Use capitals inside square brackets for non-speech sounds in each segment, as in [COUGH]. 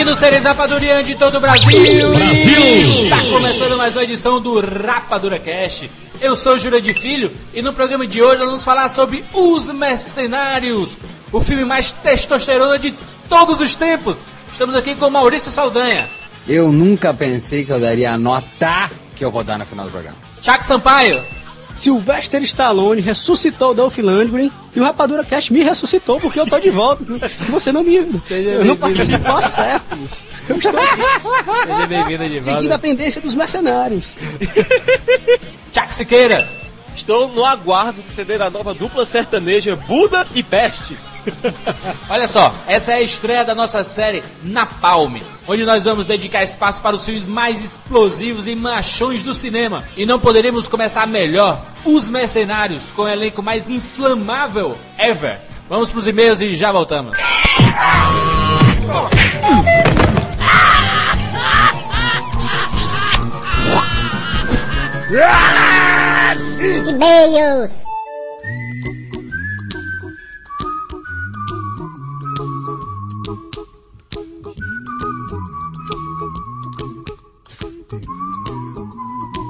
Bem-vindos, seres rapadurianos de todo o Brasil. Brasil! Está começando mais uma edição do Rapadura Cast. Eu sou Júlia de Filho e no programa de hoje nós vamos falar sobre Os Mercenários, o filme mais testosterona de todos os tempos. Estamos aqui com Maurício Saldanha, Eu nunca pensei que eu daria a nota que eu vou dar no final do programa. Chuck Sampaio, Sylvester Stallone ressuscitou Dolph Lundgren e o Rapadura Cast me ressuscitou porque eu tô de volta. [LAUGHS] Você não me. Eu não participo há séculos. Eu estou aqui, seja bem-vindo de seguindo a tendência dos mercenários. [LAUGHS] Chuck Siqueira, Estou no aguardo de ceder a nova dupla sertaneja Buda e Peste. [LAUGHS] Olha só, essa é a estreia da nossa série Napalm, onde nós vamos dedicar espaço para os filmes mais explosivos e machões do cinema. E não poderíamos começar melhor, Os Mercenários, com o elenco mais inflamável ever. Vamos pros e-mails e já voltamos. E-mails.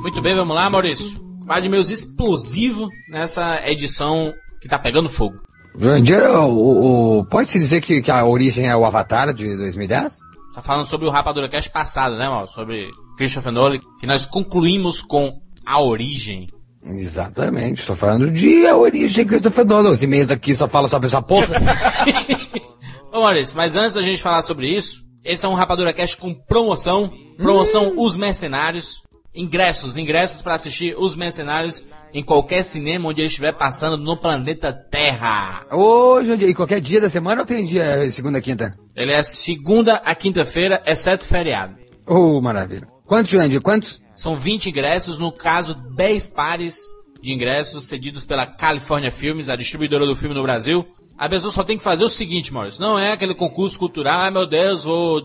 Muito bem, vamos lá, Maurício. Quadro de e-mails explosivo nessa edição que tá pegando fogo. Jurandir, o, o- pode-se dizer que, que a origem é o Avatar de 2010? Tá falando sobre o Rapadura Cast passado, né, Mauro? Sobre Christopher Nolan, que nós concluímos com A Origem. Exatamente, estou falando de a origem que Christopher Nolan. Os e-mails aqui só falam sobre essa porra. [LAUGHS] Ô Maurício, mas antes da gente falar sobre isso, esse é um Rapadura Cast com promoção. Promoção Os Mercenários. Ingressos, ingressos para assistir Os Mercenários em qualquer cinema onde ele estiver passando no planeta Terra. Jurandir, e qualquer dia da semana ou tem dia segunda, quinta? Ele é segunda a quinta-feira, exceto feriado. Ô, maravilha. Quantos, Jurandir, quantos? São 20 ingressos, no caso, 10 pares de ingressos cedidos pela California Filmes, a distribuidora do filme no Brasil. A pessoa só tem que fazer o seguinte, Maurício. Não é aquele concurso cultural, ai meu Deus, vou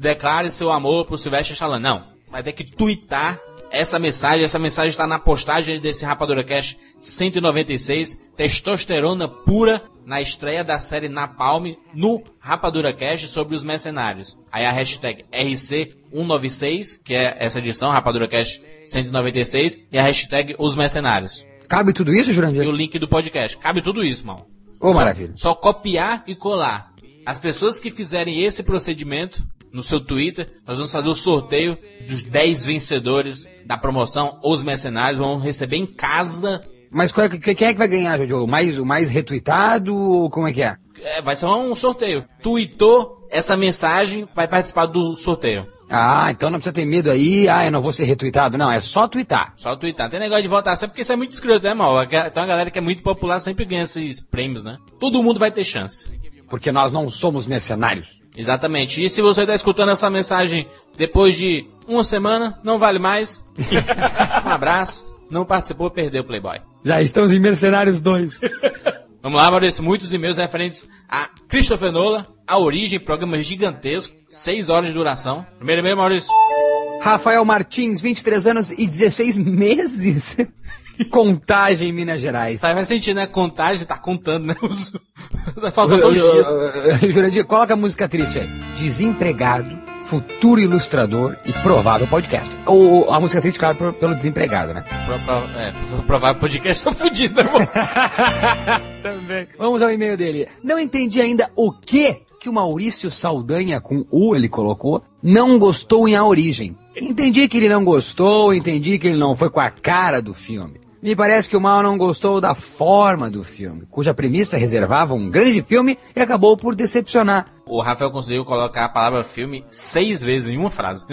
declare seu amor pro Sylvester Stallone. Não. Vai ter que twittar essa mensagem. Essa mensagem está na postagem desse Rapadura Cash 196. Testosterona pura na estreia da série Napalm no Rapadura Cash sobre os mercenários. Aí a hashtag RC196, que é essa edição, Rapadura Cash 196, e a hashtag os mercenários. Cabe tudo isso, E o Jurandir? link do podcast. Cabe tudo isso, mal. Ô, Só- maravilha. Só copiar e colar. As pessoas que fizerem esse procedimento no seu Twitter, nós vamos fazer o sorteio dos 10 vencedores da promoção Os Mercenários. Vão receber em casa. Mas qual é, que- quem é que vai ganhar, Jurandir? O mais, o mais retweetado ou como é que é? É, vai ser um sorteio. Tweetou essa mensagem, vai participar do sorteio. Ah, então não precisa ter medo aí, ah, eu não vou ser retweetado. Não, é só tweetar. Só tweetar. Tem negócio de votação, porque isso é muito escroto, né, mal? Então a galera que é muito popular sempre ganha esses prêmios, né? Todo mundo vai ter chance. Porque nós não somos mercenários. Exatamente. E se você está escutando essa mensagem depois de uma semana, não vale mais. [LAUGHS] um abraço. Não participou, perdeu o Playboy. Já estamos em Mercenários 2. [LAUGHS] Vamos lá, Maurício. Muitos e-mails referentes a Christopher Nolan, a origem, programa gigantesco, 6 horas de duração. Primeiro e-mail, Maurício. Rafael Martins, 23 anos e 16 meses. [LAUGHS] Contagem em Minas Gerais. Sai, vai sentir, né? Contagem, tá contando, né? Tá faltando um X. Jurandir, coloca a música triste aí. Desempregado, futuro ilustrador e provável podcast. Ou a música triste, claro, pelo desempregado, né? Pro, pro, é, pro provável podcast tá fudido, né? [LAUGHS] Também. Vamos ao e-mail dele. Não entendi ainda o que que o Maurício Saldanha, com U ele colocou, não gostou em A Origem. Entendi que ele não gostou, entendi que ele não foi com a cara do filme. Me parece que o Mal não gostou da forma do filme, cuja premissa reservava um grande filme e acabou por decepcionar. O Rafael conseguiu colocar a palavra filme seis vezes em uma frase.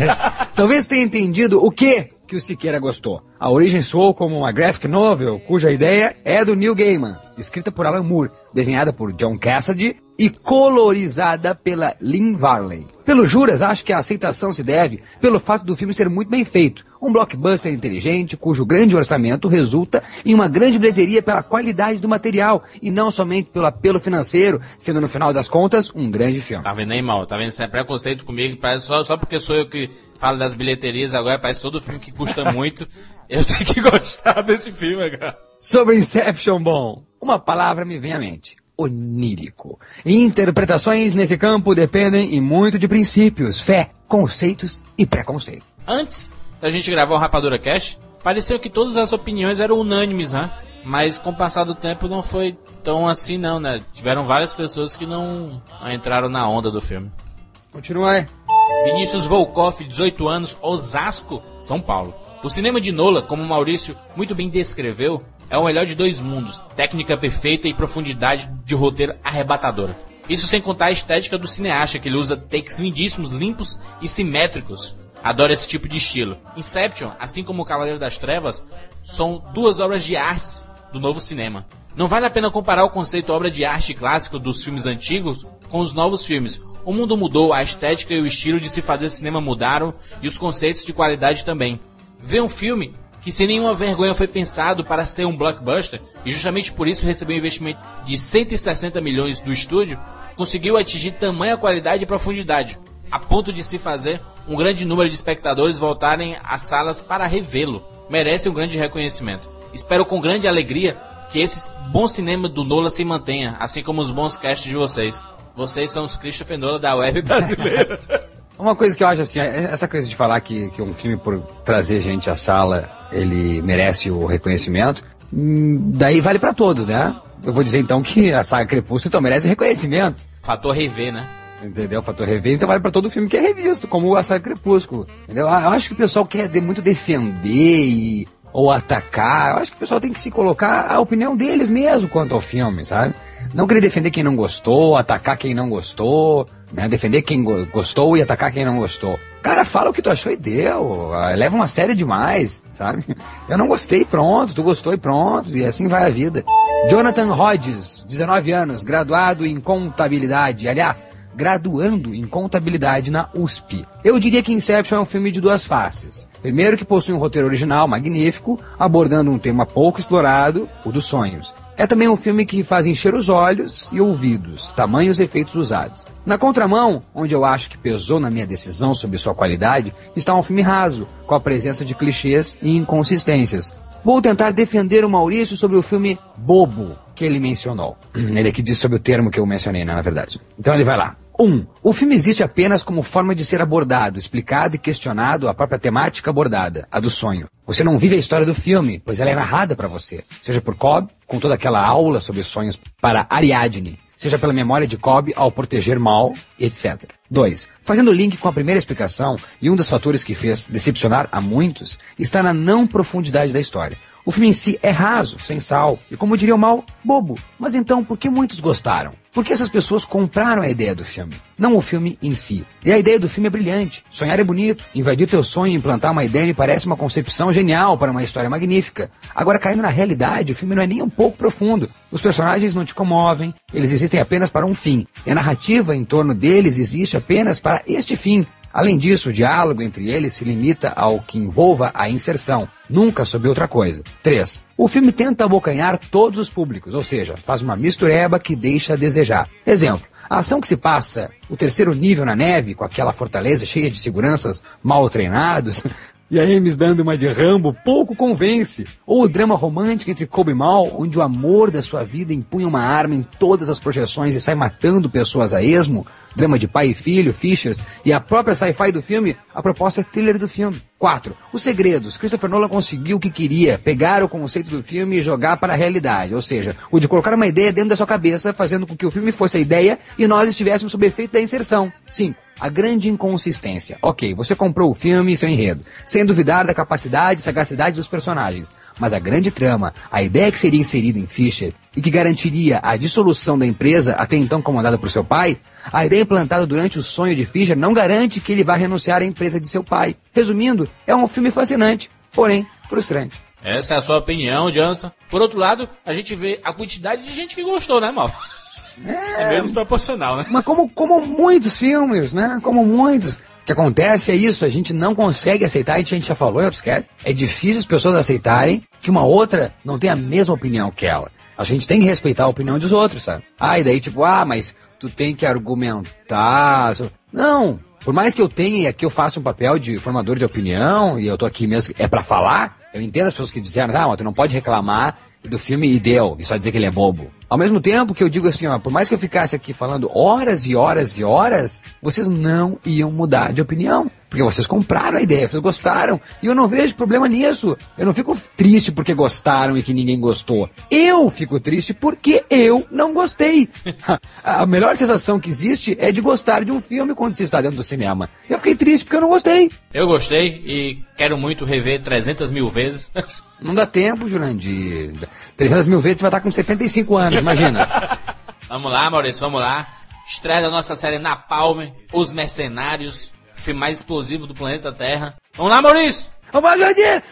[LAUGHS] Talvez tenha entendido o que que o Siqueira gostou. A origem soou como uma graphic novel, cuja ideia é do Neil Gaiman, escrita por Alan Moore, desenhada por John Cassidy e colorizada pela Lynn Varley. Pelo juras, acho que a aceitação se deve pelo fato do filme ser muito bem feito. Um blockbuster inteligente, cujo grande orçamento resulta em uma grande bilheteria pela qualidade do material e não somente pelo apelo financeiro, sendo no final das contas um grande filme. Tá vendo aí, mal? Tá vendo? Isso é preconceito comigo. Parece só, só porque sou eu que falo das bilheterias agora, parece todo filme que custa [LAUGHS] muito. Eu tenho que gostar desse filme, cara. Sobre Inception, bom, uma palavra me vem à mente. Onírico. Interpretações nesse campo dependem e muito de princípios, fé, conceitos e preconceito. Antes da gente gravar o Rapadura Cash, pareceu que todas as opiniões eram unânimes, né? Mas com o passar do tempo não foi tão assim não, né? Tiveram várias pessoas que não entraram na onda do filme. Continua aí. Vinícius Volkov, 18 anos, Osasco, São Paulo. O cinema de Nola, como Maurício muito bem descreveu, é o melhor de dois mundos, técnica perfeita e profundidade de roteiro arrebatadora. Isso sem contar a estética do cineasta, que ele usa takes lindíssimos, limpos e simétricos. Adoro esse tipo de estilo. Inception, assim como o Cavaleiro das Trevas, são duas obras de arte do novo cinema. Não vale a pena comparar o conceito obra de arte clássico dos filmes antigos com os novos filmes. O mundo mudou, a estética e o estilo de se fazer cinema mudaram e os conceitos de qualidade também. Ver um filme que sem nenhuma vergonha foi pensado para ser um blockbuster e justamente por isso recebeu um investimento de 160 milhões do estúdio, conseguiu atingir tamanha qualidade e profundidade, a ponto de se fazer um grande número de espectadores voltarem às salas para revê-lo. Merece um grande reconhecimento. Espero com grande alegria que esse bom cinema do Nola se mantenha, assim como os bons casts de vocês. Vocês são os Christopher Nolan da web brasileira. [LAUGHS] Uma coisa que eu acho assim, é- essa coisa de falar que, que um filme por trazer gente à sala, ele merece o reconhecimento, hum, daí vale pra todos, né? Eu vou dizer então que a saga Crepúsculo então merece reconhecimento. Fator rever, né? Entendeu? O fator rever, então vale pra todo filme que é revisto, como a saga Crepúsculo. Entendeu? Ah, Eu acho que o pessoal quer muito defender e, ou atacar. Eu acho que o pessoal tem que se colocar a opinião deles mesmo quanto ao filme, sabe? Não querer defender quem não gostou, atacar quem não gostou, né? Defender quem go- gostou e atacar quem não gostou. Cara, fala o que tu achou e deu. Ah, Leva uma série demais, sabe? [LAUGHS] Eu não gostei, pronto. Tu gostou e pronto. E assim vai a vida. Jonathan Hodges, 19 anos, graduado em contabilidade. Aliás, graduando em contabilidade na USP. Eu diria que Inception é um filme de duas faces. Primeiro que possui um roteiro original magnífico, abordando um tema pouco explorado, o dos sonhos. É também um filme que faz encher os olhos e ouvidos, tamanhos efeitos usados. Na contramão, onde eu acho que pesou na minha decisão sobre sua qualidade, está um filme raso, com a presença de clichês e inconsistências. Vou tentar defender o Maurício sobre o filme Bobo, que ele mencionou. [CLEARS THROAT] Ele aqui diz sobre o termo que eu mencionei, né, na verdade. Então ele vai lá. 1. Um, o filme existe apenas como forma de ser abordado, explicado e questionado a própria temática abordada, a do sonho. Você não vive a história do filme, pois ela é narrada para você, seja por Cobb, com toda aquela aula sobre sonhos para Ariadne, seja pela memória de Cobb ao proteger Mal, etc. 2. Fazendo link com a primeira explicação, e um dos fatores que fez decepcionar a muitos, está na não profundidade da história. O filme em si é raso, sem sal, e como diria o mal, bobo. Mas então, por que muitos gostaram? Porque essas pessoas compraram a ideia do filme, não o filme em si. E a ideia do filme é brilhante. Sonhar é bonito. Invadir teu sonho e implantar uma ideia me parece uma concepção genial para uma história magnífica. Agora, caindo na realidade, o filme não é nem um pouco profundo. Os personagens não te comovem, eles existem apenas para um fim. E a narrativa em torno deles existe apenas para este fim. Além disso, o diálogo entre eles se limita ao que envolva a inserção, nunca sobre outra coisa. 3. O filme tenta abocanhar todos os públicos, ou seja, faz uma mistureba que deixa a desejar. Exemplo, a ação que se passa o terceiro nível na neve, com aquela fortaleza cheia de seguranças mal treinados, [LAUGHS] e a Ames dando uma de Rambo pouco convence. Ou o drama romântico entre Kobe e Mal, onde o amor da sua vida empunha uma arma em todas as projeções e sai matando pessoas a esmo. Drama de pai e filho, Fishers, e a própria sci-fi do filme, a proposta é thriller do filme. 4. Os segredos. Christopher Nolan conseguiu o que queria, pegar o conceito do filme e jogar para a realidade. Ou seja, o de colocar uma ideia dentro da sua cabeça, fazendo com que o filme fosse a ideia e nós estivéssemos sob efeito da inserção. 5. A grande inconsistência. Ok, você comprou o filme e seu enredo, sem duvidar da capacidade e sagacidade dos personagens, mas a grande trama, a ideia que seria inserida em Fisher e que garantiria a dissolução da empresa até então comandada por seu pai, a ideia implantada durante o sonho de Fisher não garante que ele vá renunciar à empresa de seu pai. Resumindo, é um filme fascinante, porém frustrante. Essa é a sua opinião, Jonathan. Por outro lado, a gente vê a quantidade de gente que gostou, né, mal? [LAUGHS] É, meio desproporcional, né? Mas como, como muitos filmes, né? Como muitos. O que acontece é isso, a gente não consegue aceitar, a gente já falou em outros casos, é difícil as pessoas aceitarem que uma outra não tem a mesma opinião que ela. A gente tem que respeitar a opinião dos outros, sabe? Ah, e daí tipo, ah, mas tu tem que argumentar. Não, por mais que eu tenha aqui eu faça um papel de formador de opinião e eu tô aqui mesmo é para falar, eu entendo as pessoas que disseram, ah, mas tu não pode reclamar do filme e deu, e só dizer que ele é bobo. Ao mesmo tempo que eu digo assim, ó, por mais que eu ficasse aqui falando horas e horas e horas, vocês não iam mudar de opinião. Porque vocês compraram a ideia, vocês gostaram. E eu não vejo problema nisso. Eu não fico triste porque gostaram e que ninguém gostou. Eu fico triste porque eu não gostei. [LAUGHS] a melhor sensação que existe é de gostar de um filme quando você está dentro do cinema. Eu fiquei triste porque eu não gostei. Eu gostei e quero muito rever 300 mil vezes. [LAUGHS] Não dá tempo, Jurandir. 300 mil vezes vai estar com 75 anos, imagina. [LAUGHS] vamos lá, Maurício, vamos lá. Estreia da nossa série Napalm, Os Mercenários, filme mais explosivo do planeta Terra. Vamos lá, Maurício! Vamos lá, Jurandir!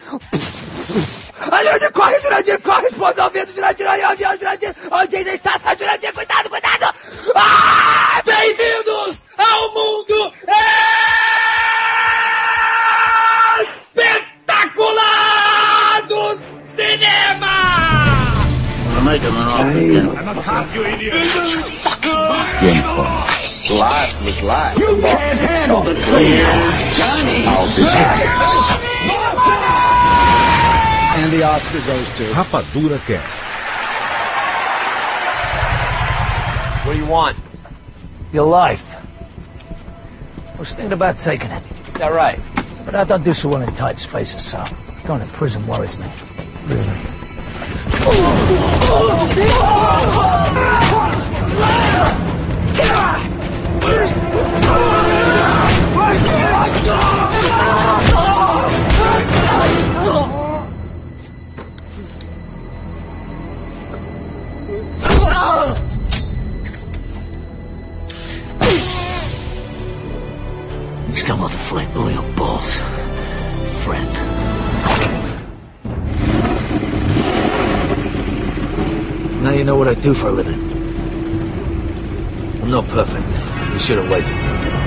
Jurandir, corre, Jurandir, corre, esposa ao vento, Jurandir, olha o avião, Jurandir, onde ainda está, Jurandir, cuidado, cuidado! Ah, bem-vindos ao mundo espetacular James Bond. Life was life. You can't handle the truth, Johnny. I'll be back. And the Oscar goes to Rapadura Cast. What do you want? Your life. I was thinking about taking it. Is that right? But I don't do so well in tight spaces, so going to prison worries me. Really. He's talking about the flight oil balls. Friend. Now you know what I do for a living. I'm not perfect. You should have waited.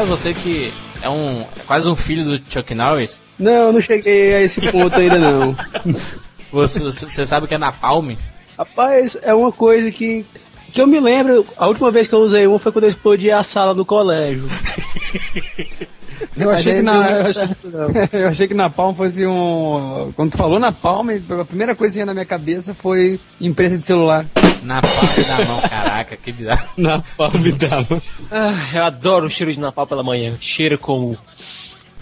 Sampaio, você que é um é quase um filho do Chuck Norris, Não, eu não cheguei a esse ponto ainda não. [LAUGHS] você, você sabe o que é Napalm? Rapaz, é uma coisa que, que eu me lembro, a última vez que eu usei uma foi quando eu explodi a sala do colégio. [LAUGHS] Eu achei, que na, eu, achei, eu achei que na Palm fosse um. Quando tu falou na Palm, a primeira coisa que veio na minha cabeça foi empresa de celular. Na palma da mão, caraca, que bizarro. [LAUGHS] Na palma da mão. Ah, eu adoro o cheiro de napalm pela manhã. Cheiro como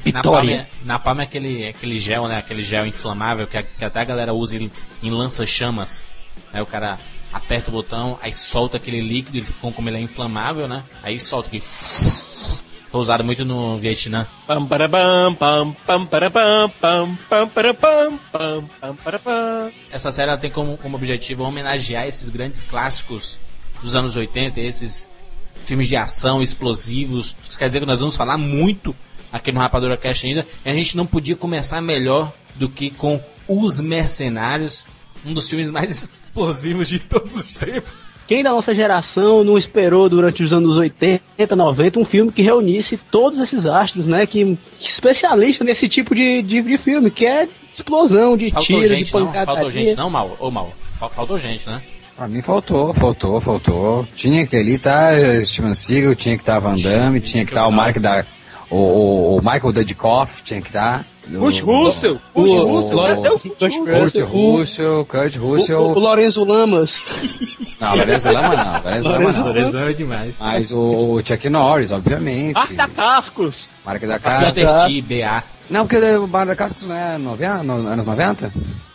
Na palma, é- na palma é aquele, aquele gel, né? Aquele gel inflamável que, a- que até a galera usa em, em lança-chamas. Aí o cara aperta o botão, aí solta aquele líquido, ele, como ele é inflamável, né? Aí solta aquele. Foi usado muito no Vietnã. Essa série tem como, como objetivo homenagear esses grandes clássicos dos anos 80, esses filmes de ação explosivos. Isso quer dizer que nós vamos falar muito aqui no Rapadura Cast ainda. E a gente não podia começar melhor do que com Os Mercenários, um dos filmes mais [LAUGHS] explosivos de todos os tempos. Quem da nossa geração não esperou durante os anos 80, 90 um filme que reunisse todos esses astros, né? Que, que especialista nesse tipo de, de, de filme, que é explosão, de Faltou tiro, de gente, não? pancadaria. Faltou gente, não, mal? Ô, mal. Fal- Faltou gente, né? Pra mim faltou, faltou, faltou. Tinha que ali tá Steven Seagal, tinha que estar Van Damme, tinha que estar o Mark da. O, o, Michael Dudikoff tinha que estar. Kurt Russell, O, Kurt Russell, Kurt Russell, Kurt o, Russell. o, [LAUGHS] Lorenzo Lamas. Não, Lorenzo Lama não, Lorenzo Lama não. Lorenzo é demais. Mas o Chuck Norris, obviamente. Arta Cascos. Marca da Casa. Mr. T, BA. Não, porque o Bar da Cascos não é 90, no- anos 90?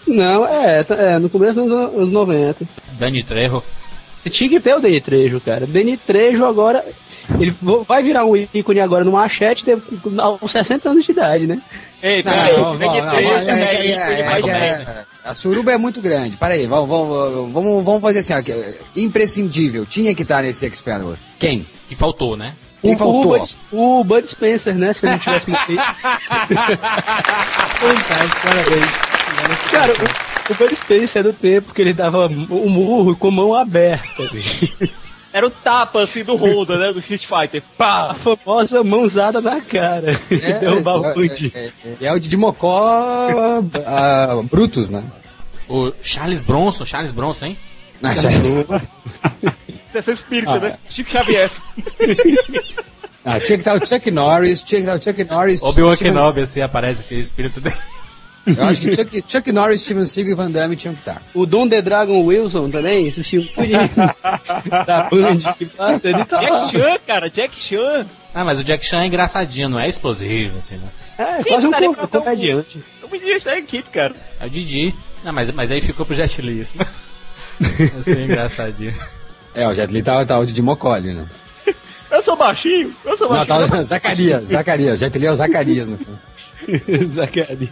Não, é, tá- é, no começo dos anos anos 90. Dani Trejo. Tinha que ter o Danny Trejo, cara. Danny Trejo agora. Ele vai virar um ícone agora no machete aos 60 anos de idade, né? Ei, peraí, não, não, não, A suruba é muito grande. Peraí, vamos, vamos, vamos, vamos fazer assim, ó, que- imprescindível. Tinha que estar nesse Expendables. Quem? Que faltou, né? Quem o, faltou? O Bud, o Bud Spencer, né? Se ele não tivesse morrido. [LAUGHS] Fantástico, parabéns. Cara, o, o Bud Spencer é do tempo que ele dava o murro com mão aberta. Era o tapa assim do Honda, né? Do Street Fighter. A Pá! famosa mãozada na cara. É, [LAUGHS] Derrubar o é, Bud. é, é, é o de Mocó ah, Brutus, né? O Charles Bronson, Charles Bronson, hein? Ah, já- Esse é espírita, né? Chico Xavier. ah, tinha que estar o Chuck Norris, tinha que estar o Chuck Norris. Obi-Wan Kenobi, assim, aparece esse espírito dele. Eu acho que Chuck, Chuck Norris, Steven Seagal e Van Damme tinham que estar. O Don The Dragon Wilson também, esse filme [LAUGHS] da Band que passa, ele tá. Jack Chan, cara, Jack Chan. Ah, mas o Jack Chan é engraçadinho, não é explosivo, assim, né? É, Sim, quase um um- comediante. Eu me disse da equipe, cara. É o Didi. Não, mas, mas aí ficou pro Jet Li, isso, né? [LAUGHS] Assim, é engraçadinho. É, o Jet Li tá, tá o de Mocó ali, né? Eu sou baixinho, eu sou Não, baixinho. tá o Zacarias, Zacarias. Jet Li é o Zacarias no filme. [LAUGHS] Zacarias.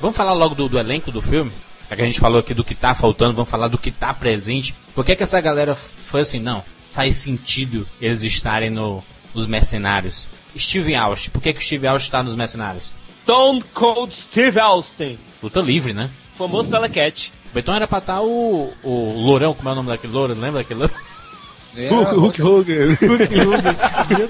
Vamos falar logo do, do elenco do filme? Já que a gente falou aqui do que tá faltando, vamos falar do que tá presente. Por que, que essa galera foi assim, não? Faz sentido eles estarem no, nos mercenários. Steven Austin, por que, que o Steve Austin tá nos mercenários? Stone Cold Steve Austin. Luta livre, né? Famoso telecat. O Betão era pra estar o, o Lourão, como é o nome daquele louro? Lembra daquele louro? Hulk, Hulk Hogan.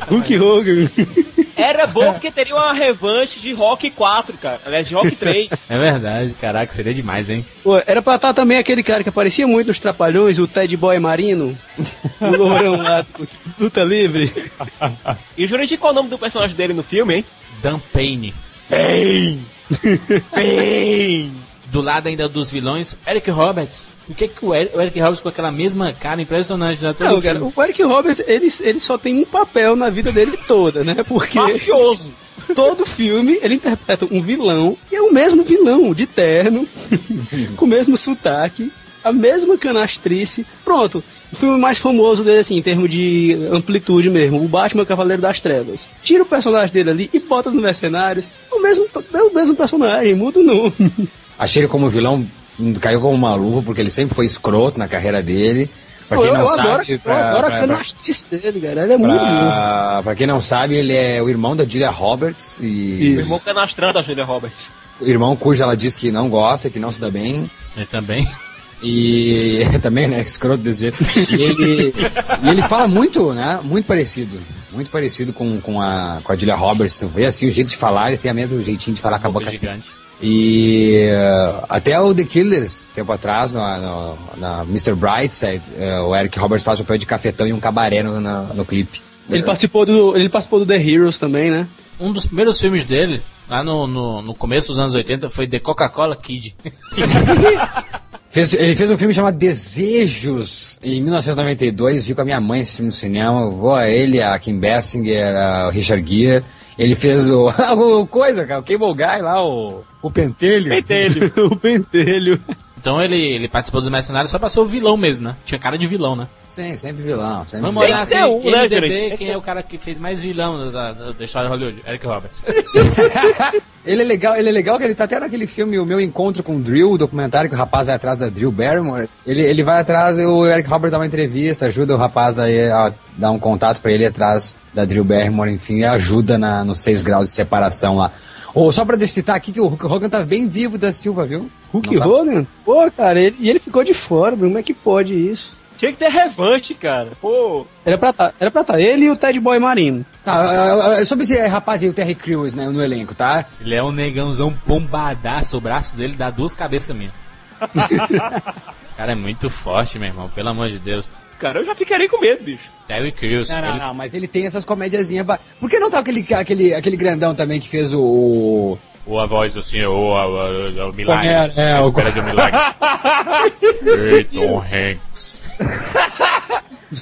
Hulk Hogan. [LAUGHS] [LAUGHS] Era bom porque teria uma revanche de Rock 4, cara. Aliás, de Rock 3. [LAUGHS] É verdade, caraca, seria demais, hein? Pô, era pra estar também aquele cara que aparecia muito nos Trapalhões, o Ted Boy Marino. O lourão lá, luta livre. E o Jurandir, qual é o nome do personagem dele no filme, hein? Dan Payne. Bem! Bem! Do lado ainda dos vilões, Eric Roberts. Por que, que o, Eric, o Eric Roberts com aquela mesma cara impressionante, né? Todo Não, cara, filme. o Eric Roberts, ele, ele só tem um papel na vida dele toda, né? Porque Mafioso! todo filme ele interpreta um vilão, e é o mesmo vilão, de terno, [LAUGHS] com o mesmo sotaque, a mesma canastrice. Pronto, o filme mais famoso dele, assim, em termos de amplitude mesmo, o Batman Cavaleiro das Trevas. Tira o personagem dele ali e bota nos mercenários, é o mesmo, é o mesmo personagem, muda o nome. [LAUGHS] Achei ele como vilão, caiu como uma luva, porque ele sempre foi escroto na carreira dele. Pra quem eu, não eu sabe, adoro, eu pra, adoro pra- a canastrice dele, cara, ele é muito bom. pra- pra quem não sabe, ele é o irmão da Julia Roberts O e irmão canastrão da Julia Roberts. o irmão cujo ela diz que não gosta, que não se dá bem. Ele também. E [LAUGHS] também, né, escroto desse jeito. E ele, e ele fala muito, né, muito parecido. Muito parecido com, com, a, com a Julia Roberts. Tu vê assim o jeito de falar, ele tem o mesmo jeitinho de falar com a Boca gigante. E uh, até o The Killers, tempo atrás, no, no, na Mr. Brightside, uh, o Eric Roberts faz o papel de cafetão e um cabaré no, no, no clipe. Ele participou, do, ele participou do The Heroes também, né? Um dos primeiros filmes dele, lá no, no, no começo dos anos 80, foi The Coca-Cola Kid. [LAUGHS] Fez- ele fez um filme chamado Desejos em 1992. Vi com a minha mãe esse filme no cinema. Vou a ele, a Kim Basinger, a- Richard Gere. Ele fez o, [LAUGHS] o coisa, cara, o Cable Guy lá, o, o Pentelho. Pentelho. [LAUGHS] o pentelho. Então ele, ele participou dos Mercenários só pra ser o vilão mesmo, né? Tinha cara de vilão, né? Sim, sempre vilão. Sempre Vamos vilão. olhar que assim, um, né, MDB, quem é o cara que fez mais vilão da, da, da história de Hollywood? Eric Roberts. [LAUGHS] ele é legal, ele é legal que ele tá até naquele filme O Meu Encontro com o Drill, o documentário que o rapaz vai atrás da Drill Barrymore. Ele, ele vai atrás, o Eric Roberts dá uma entrevista, ajuda o rapaz aí a dar um contato pra ele atrás da Drill Barrymore, enfim, e ajuda na, nos seis graus de separação lá. Ou só pra citar aqui que o Hulk Hogan tá bem vivo da Silva, viu? Hulk tá- Hogan? Pô, cara, ele, e ele ficou de fora, meu, como é que pode isso? Tinha que ter revanche, cara. Pô, Era pra tá, era pra tá ele e o Ted Boy Marino. Tá, é, é, sobre esse rapaz aí, o Terry Crews, né, no elenco, tá? Ele é um negãozão bombadaço, o braço dele dá duas cabeças minhas. [LAUGHS] o cara é muito forte, meu irmão, pelo amor de Deus. cara, eu já ficaria com medo, bicho. Terry Crews, Não, não, ele- não, mas ele tem essas comédiazinhas. ba- Por que não tá aquele, aquele, aquele grandão também que fez o. ou a voz assim, ou a- a- a- o milagre. Homero, é, A o- espera de um milagre. [LAUGHS] [LAUGHS] Ei, Tom Hanks.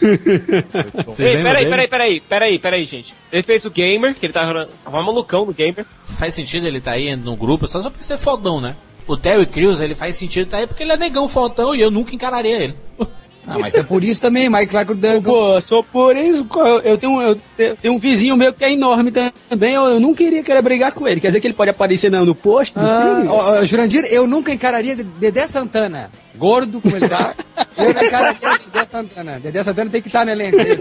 Ei, peraí, dele? peraí, peraí, peraí, peraí, gente. Ele fez o Gamer, que ele tava, tava malucão no Gamer. Faz sentido ele tá aí no grupo só, só porque ser fodão, né? O Terry Crews, ele faz sentido tá aí porque ele é negão fodão e eu nunca encararia ele. [LAUGHS] Ah, mas é por isso também, Mike Clark Duncan. Pô, sou por isso, eu tenho, eu tenho um vizinho meu que é enorme também, eu, eu não queria querer brigar com ele. Quer dizer que ele pode aparecer no, no post do Ah, ó, ó, Jurandir, eu nunca encararia De- Dedé Santana. Gordo como ele tá. [LAUGHS] Eu não encararia Dedé Santana. Dedé Santana tem que estar no elenco. é.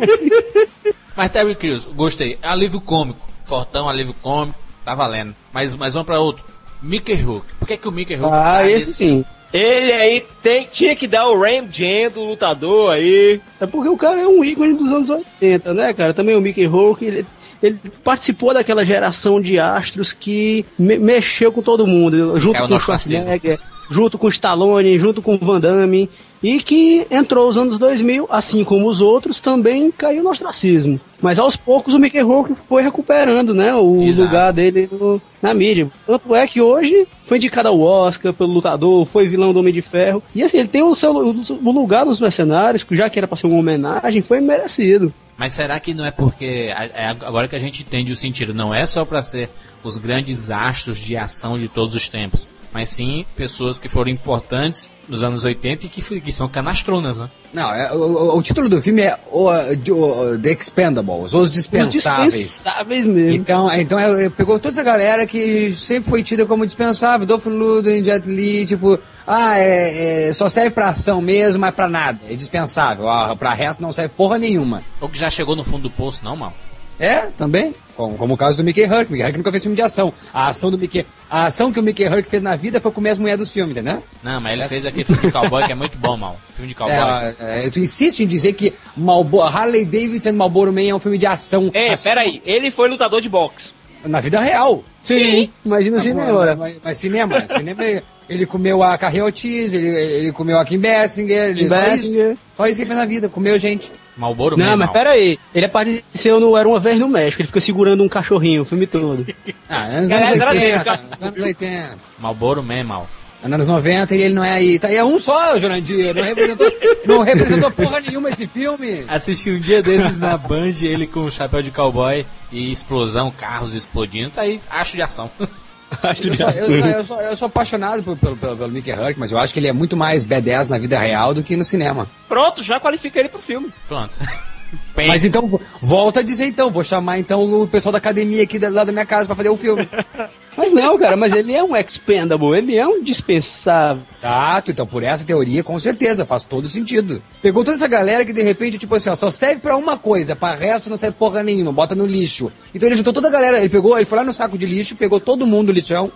Mas Terry Crews, gostei. É alívio cômico. Fortão, alívio cômico. Tá valendo. Mas, mas vamos pra outro. Mickey Rourke. Por que, que o Mickey Rourke Ah, tá esse nesse- sim. Ele aí tem, tinha que dar o Ram Jam do lutador aí. É porque o cara é um ícone dos anos 80, né, cara? Também o Mickey Rourke, ele, ele participou daquela geração de astros que me- mexeu com todo mundo, junto Caiu com o Schwarzenegger, junto com o Stallone, junto com o Van Damme, e que entrou os anos 2000, assim como os outros, também caiu no ostracismo. Mas aos poucos o Mickey Rourke foi recuperando, né, o Exato. lugar dele no- na mídia. Tanto é que hoje foi indicado ao Oscar pelo lutador, foi vilão do Homem de Ferro. E assim, ele tem o seu o lugar nos mercenários, já que era pra ser uma homenagem, foi merecido. Mas será que não é porque. é agora que a gente entende o sentido, não é só pra ser os grandes astros de ação de todos os tempos. Mas sim pessoas que foram importantes nos anos 80 e que, que são canastronas, né? Não, é, o, o- título do filme é o, de- o, The Expendables, Os Os Dispensáveis. dispensáveis mesmo. Então, então é, é, pegou toda essa galera que sempre foi tida como dispensável, Dolph Lundgren, Jet Li, tipo, ah, é, é, só serve pra ação mesmo, mas pra nada, é dispensável, ah, pra resto não serve porra nenhuma. Ou que já chegou no fundo do poço, não, mal. É, também. Como, como o caso do Mickey Hurk. Mickey Hurk nunca fez filme de ação. A ação do Mickey, a ação que o Mickey Hurk fez na vida foi comer as mulheres dos filmes, entendeu? Não, mas ele fez aquele filme de cowboy que é muito bom, mal. Filme de cowboy. É, é, tu insiste em dizer que Malbo Harley Davidson e Marlboro Man é um filme de ação. É, Assim, peraí, ele foi lutador de boxe. Na vida real. Sim, imagina assim, Mas, cinema. mas, mas cinema, [LAUGHS] cinema ele, ele comeu a Carrie Ortiz, ele, ele comeu a Kim Basinger, ele, só, isso, Basinger. só isso que ele fez na vida, comeu gente. Malboro Não, Man, mas mal. pera aí. Ele apareceu no Era Uma Vez no México. Ele fica segurando um cachorrinho o filme todo. [LAUGHS] Ah, anos, É, anos era 80, dele, cara. anos 80. Malboro Man, mal. Anos 90 e ele não é aí. Tá, e é um só, Jurandir. Não representou, não representou porra nenhuma esse filme. Assisti um dia desses na Band, ele com o chapéu de cowboy e explosão, carros explodindo, tá aí, acho de ação. [LAUGHS] [LAUGHS] Acho Eu que sou, eu, não, eu sou, eu sou apaixonado por- pelo, pelo, pelo Mickey Hurk, mas eu acho que ele é muito mais B10 na vida real do que no cinema. Pronto, já qualifica ele pro filme. Pronto. [LAUGHS] Mas então, vo- volta a dizer então, vou chamar então o pessoal da academia aqui da- lá da minha casa pra fazer o filme. [LAUGHS] Mas não, cara, mas ele é um expendable, ele é um dispensável. Exato, então por essa teoria, com certeza, faz todo sentido. Pegou toda essa galera que de repente, tipo assim, ó, só serve pra uma coisa, pra resto não serve porra nenhuma, bota no lixo. Então ele juntou toda a galera, ele pegou, ele foi lá no saco de lixo, pegou todo mundo do lixão.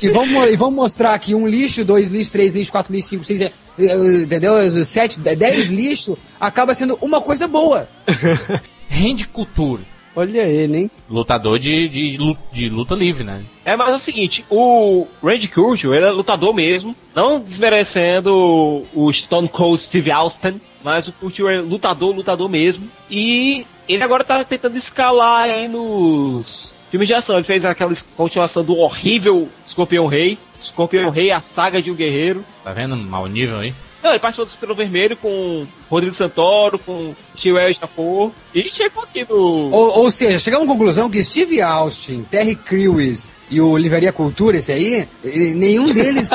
E, vamos, mo- e vamos mostrar aqui um lixo, dois lixos, três lixos, quatro lixos, cinco, seis, eh, entendeu? Sete, de- dez lixo, acaba sendo uma coisa boa. Randy Couture, Olha ele, hein? lutador de, de, de luta livre, né? É, mas é o seguinte, o Randy Couture, ele é lutador mesmo, não desmerecendo o Stone Cold Steve Austin, mas o Couture é lutador, lutador mesmo, e ele agora tá tentando escalar aí nos filmes de ação. Ele fez aquela continuação do horrível Escorpião Rei, Escorpião Rei, a saga de um guerreiro. Tá vendo? Mal nível aí. Não, ele participou do Estrela Vermelho com Rodrigo Santoro, com Chihuahua Japor. E chegou aqui no. Ou, ou seja, chegamos à conclusão que Steve Austin, Terry Crews e o Livraria Cultura, esse aí, ele- nenhum deles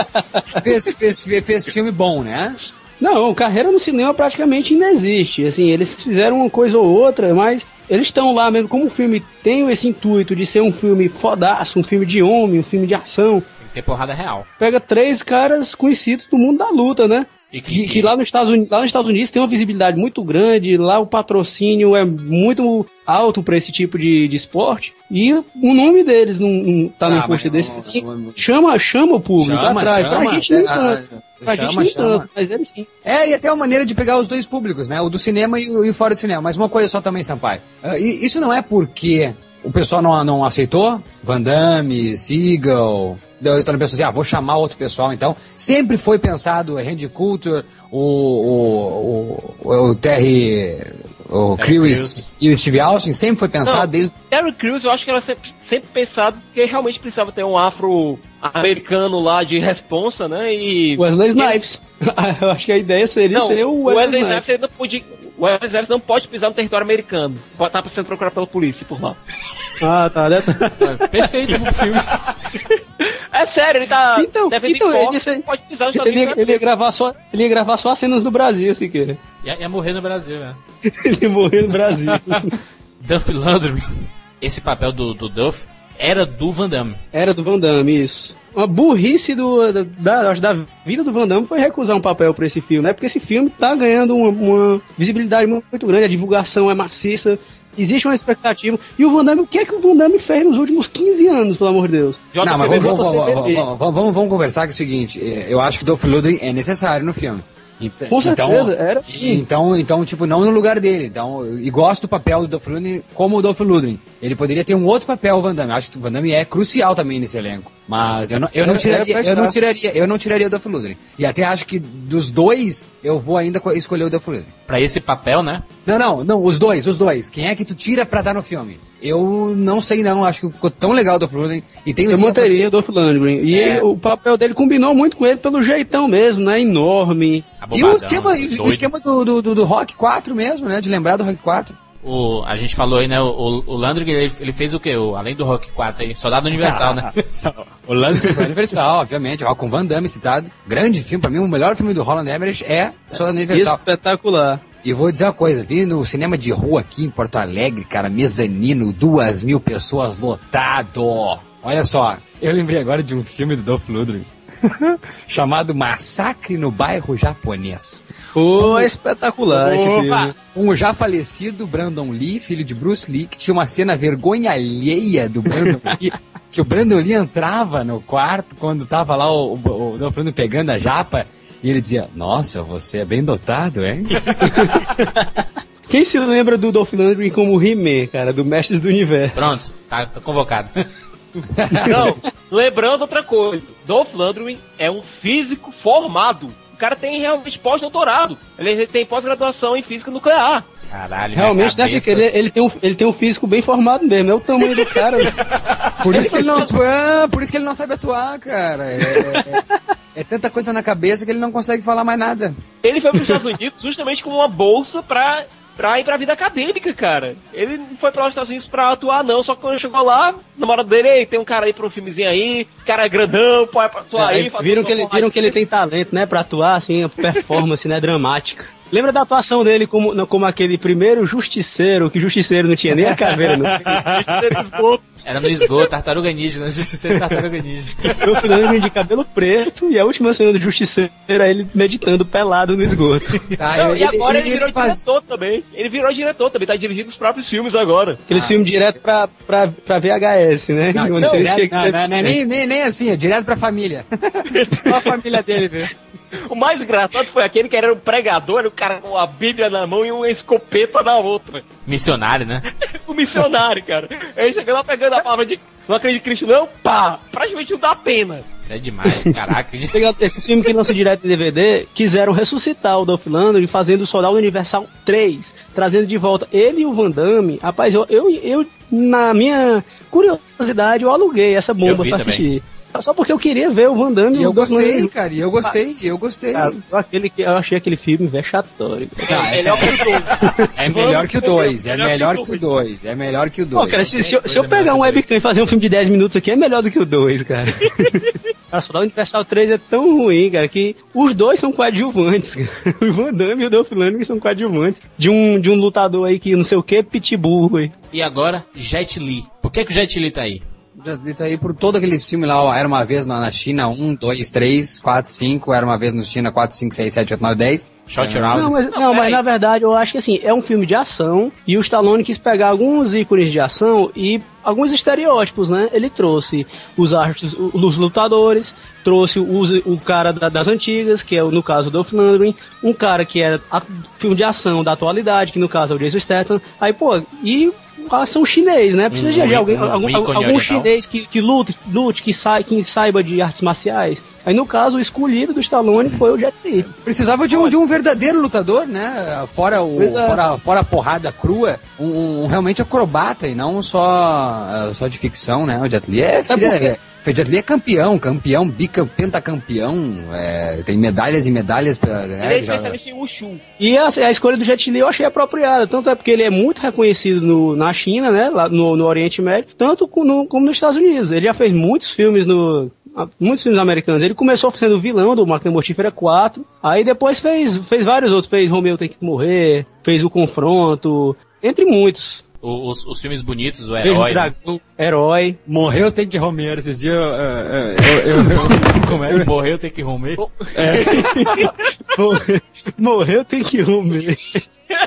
fez, [LAUGHS] fez, fez, fez filme bom, né? Não, carreira no cinema praticamente ainda existe. Assim, eles fizeram uma coisa ou outra, mas eles estão lá mesmo. Como o filme tem esse intuito de ser um filme fodaço, um filme de homem, um filme de ação, Tem porrada real. pega três caras conhecidos do mundo da luta, né? E Que, que lá, nos Estados Unidos, lá nos Estados Unidos tem uma visibilidade muito grande, lá o patrocínio é muito alto para esse tipo de, de esporte, e o nome deles não, não tá Ah, no post não- desse. não- assim, não- chama, chama o público Chama, atrás. chama, pra gente nem até- tanto. Pra chama, gente nem chama. tanto, mas eles sim. É, e até uma maneira de pegar os dois públicos, né? O do cinema e o, e fora do cinema. Mas uma coisa só também, Sampaio. E isso não é porque o pessoal não, não aceitou? Van Damme, Seagal... Deu estão pensando assim, ah, vou chamar outro pessoal então. Sempre foi pensado Randy Coulter, o, o, o, o Terry, o Terry Crews e o Steve Austin, sempre foi pensado Não. desde... Terry Crews, eu acho que era sempre, sempre pensado que realmente precisava ter um afro-americano lá de responsa, né? E. Wesley Snipes. [LAUGHS] Eu acho que a ideia seria Não, ser o o Wesley, Wesley Snipes. Snipes não podia. O Wesley Snipes não pode pisar no território americano. Pode estar sendo procurado pela polícia por lá. Ah, tá. né? [LAUGHS] Perfeito pro filme. [LAUGHS] É sério, ele tá. Então, então, ele ia ser- não pode pisar nos Ele, ia- ele ia gravar só, ele ia gravar só as cenas do Brasil, se queira. [LAUGHS] Ia, ia morrer no Brasil, né? [LAUGHS] Ele ia morrer no Brasil. [LAUGHS] Duff Landry. Esse papel do, do Duff era do Van Damme. Era do Van Damme, isso. Uma burrice do, da, da, vida do Van Damme foi recusar um papel pra esse filme, né? Porque esse filme tá ganhando uma, uma visibilidade muito grande, a divulgação é maciça, existe uma expectativa. E o Van Damme, o que é que o Van Damme fez nos últimos 15 anos, pelo amor de Deus? Não, mas vamos, vamos, vamos, vamos, vamos, vamos- vamos conversar que é o seguinte, eh, eu acho que Dolph Lundgren é necessário no filme. Ent- Com certeza, era sim. Então, então, tipo, não no lugar dele. Então, e gosto do papel do Dolph Lundgren como o Dolph Lundgren. Ele poderia ter um outro papel, o Van Damme. Acho que o Van Damme é crucial também nesse elenco. Mas eu não, eu não É, tiraria, é eu não tiraria, eu não tiraria o Dolph Lundgren. E até acho que dos dois, eu vou ainda co- escolher o Dolph Lundgren. Pra esse papel, né? Não, não, não, os dois, os dois. Quem é que tu tira pra estar no filme? Eu não sei não, acho que ficou tão legal o Dolph Lundgren. E tem o Eu manteria o Dolph Lundgren. E É. ele- o papel dele combinou muito com ele pelo jeitão mesmo, né? Enorme. E o Abobadão, esquema, e o esquema do, do, do, do Rock 4 mesmo, né? De lembrar do Rock 4. O, a gente falou aí, né? O, o Landry, ele, ele fez o quê? O, além do Rock 4 aí, Soldado Universal, né? [LAUGHS] O Lando fez Universal, obviamente. Ó, com Van Damme citado. Grande filme, pra mim, o melhor filme do Roland Emmerich é Soldado Universal. Espetacular. E vou dizer uma coisa, vi no cinema de rua aqui em Porto Alegre, cara, mezanino, duas mil pessoas lotado. Olha só, eu lembrei agora de um filme do Dolph Lundgren. [LAUGHS] chamado Massacre no Bairro Japonês. Pô, é espetacular esse filme. O já falecido Brandon Lee, filho de Bruce Lee, que tinha uma cena vergonha alheia do Brandon [LAUGHS] Lee, que o Brandon Lee entrava no quarto quando tava lá o, o, o Dolph Lundgren pegando a japa, e ele dizia, nossa, você é bem dotado, hein? [LAUGHS] Quem se lembra do Dolph Lundgren como He-Man, cara, do Mestres do Universo? Pronto, tá, tá convocado. [LAUGHS] Não, lembrando outra coisa. Dolph Lundgren é um físico formado. O cara tem realmente pós-doutorado. Ele tem pós-graduação em física nuclear. Caralho, Realmente, né, cabeça- Chico, ele, ele, tem um, ele tem um físico bem formado mesmo, é o tamanho do cara. Por isso que ele não, [LAUGHS] por isso que ele não sabe atuar, cara. É, é- é tanta coisa na cabeça que ele não consegue falar mais nada. Ele foi para os Estados [LAUGHS] Unidos justamente com uma bolsa pra, pra ir pra vida acadêmica, cara. Ele não foi para os Estados Unidos pra atuar, não. Só que quando chegou lá, na hora dele, "Ei, tem um cara aí pra um filmezinho aí, cara é grandão, pode atuar aí. Aí fazer viram que ele, viram que ele tem talento, né, pra atuar, assim, a performance, né, [LAUGHS] dramática. Lembra da atuação dele como, não, como aquele primeiro justiceiro, que justiceiro não tinha nem a caveira, não. [LAUGHS] Era no esgoto, tartaruga ninja, né? Justiceiro tartaruga ninja. Eu fui de cabelo preto e a última cena do justiceiro é ele meditando pelado no esgoto. Tá, Não, ele- e agora ele, ele- virou faz- diretor também. Ele virou diretor também, tá dirigindo os próprios filmes agora. Aquele filme direto pra, pra, pra VHS, né? Não, não, direto- não, não, não nem, nem, nem assim, é direto pra família. [LAUGHS] Só a família dele, viu? O mais engraçado foi aquele que era um pregador, era o cara com a Bíblia na mão e uma escopeta na outra. Missionário, né? [LAUGHS] O missionário, cara. Aí chegou lá pegando a palavra de não acredito em Cristo, não, pá! Praticamente não dá pena. Isso é demais, [LAUGHS] caraca. Pegando Esses filmes que lançam direto em DVD quiseram ressuscitar o Dolph Lundgren fazendo o Soldado Universal 3, trazendo de volta ele e o Van Damme. Rapaz, eu, eu, eu na minha curiosidade, eu aluguei essa Eu bomba vi pra também. assistir. Só porque eu queria ver o Van Damme. E eu o Dolph gostei, cara, e eu gostei, e eu gostei. Cara, aquele, que- eu achei aquele filme vexatório. É melhor que o dois. É melhor que o 2, é Melhor que o que o 2, é melhor que o Pô, 2. cara, se, se eu, se eu pegar um webcam e fazer um filme de 10 minutos aqui, é melhor do que o 2, cara. [LAUGHS] Cara, Soldado Universal 3 é tão ruim, cara, que os dois são coadjuvantes, cara. [LAUGHS] O Van Damme e o Dolph Lundgren são coadjuvantes de um, de um lutador aí que não sei o que, Pitbull, aí. E agora, Jet Li. Por que, que o Jet Li tá aí? Tá aí por todo aquele filme lá, ó, Era Uma Vez na, na China, 1, 2, 3, 4, 5, Era Uma Vez na China, 4, 5, 6, 7, 8, 9, 10. Shot Round. Não, mas, não, mas na verdade eu acho que assim, é um filme de ação e o Stallone quis pegar alguns ícones de ação e alguns estereótipos, né? Ele trouxe os astros, os lutadores, trouxe os- o cara da- das antigas, que é no caso o Dolph Lundgren, um cara que é a- filme de ação da atualidade, que no caso é o Jason Statham. Aí, pô, e ação chinês, né? Precisa Um de alguém, um algum, algum chinês que, que lute, lute que, sai, que saiba de artes marciais. Aí no caso, o escolhido do Stallone foi o Jet Li. Precisava de um, de um verdadeiro lutador, né? Fora, o, é. fora, fora a porrada crua, um, um realmente acrobata e não só, só de ficção, né? O Jet Li é, filha, porque- é, o Jet Li é campeão, campeão, bicam, pentacampeão, é, tem medalhas e medalhas. Pra, Ele né, é já- especialista em Wushu. E a, a escolha do Jet Li eu achei apropriada, tanto é porque ele é muito reconhecido no- na China, né, lá no, no Oriente Médio, tanto no- como nos Estados Unidos. Ele já fez muitos filmes no muitos filmes americanos. Ele começou sendo vilão do Máquina Mortífera 4, aí depois fez fez vários outros, fez Romeu tem que morrer, fez o Confronto, entre muitos. Os, os filmes bonitos, o herói. né? Dragão, Herói. Morreu tem que Romero. Esses dias eu. eu, eu, eu- como é? Morreu, tem que romper. Morreu tem que Romeu.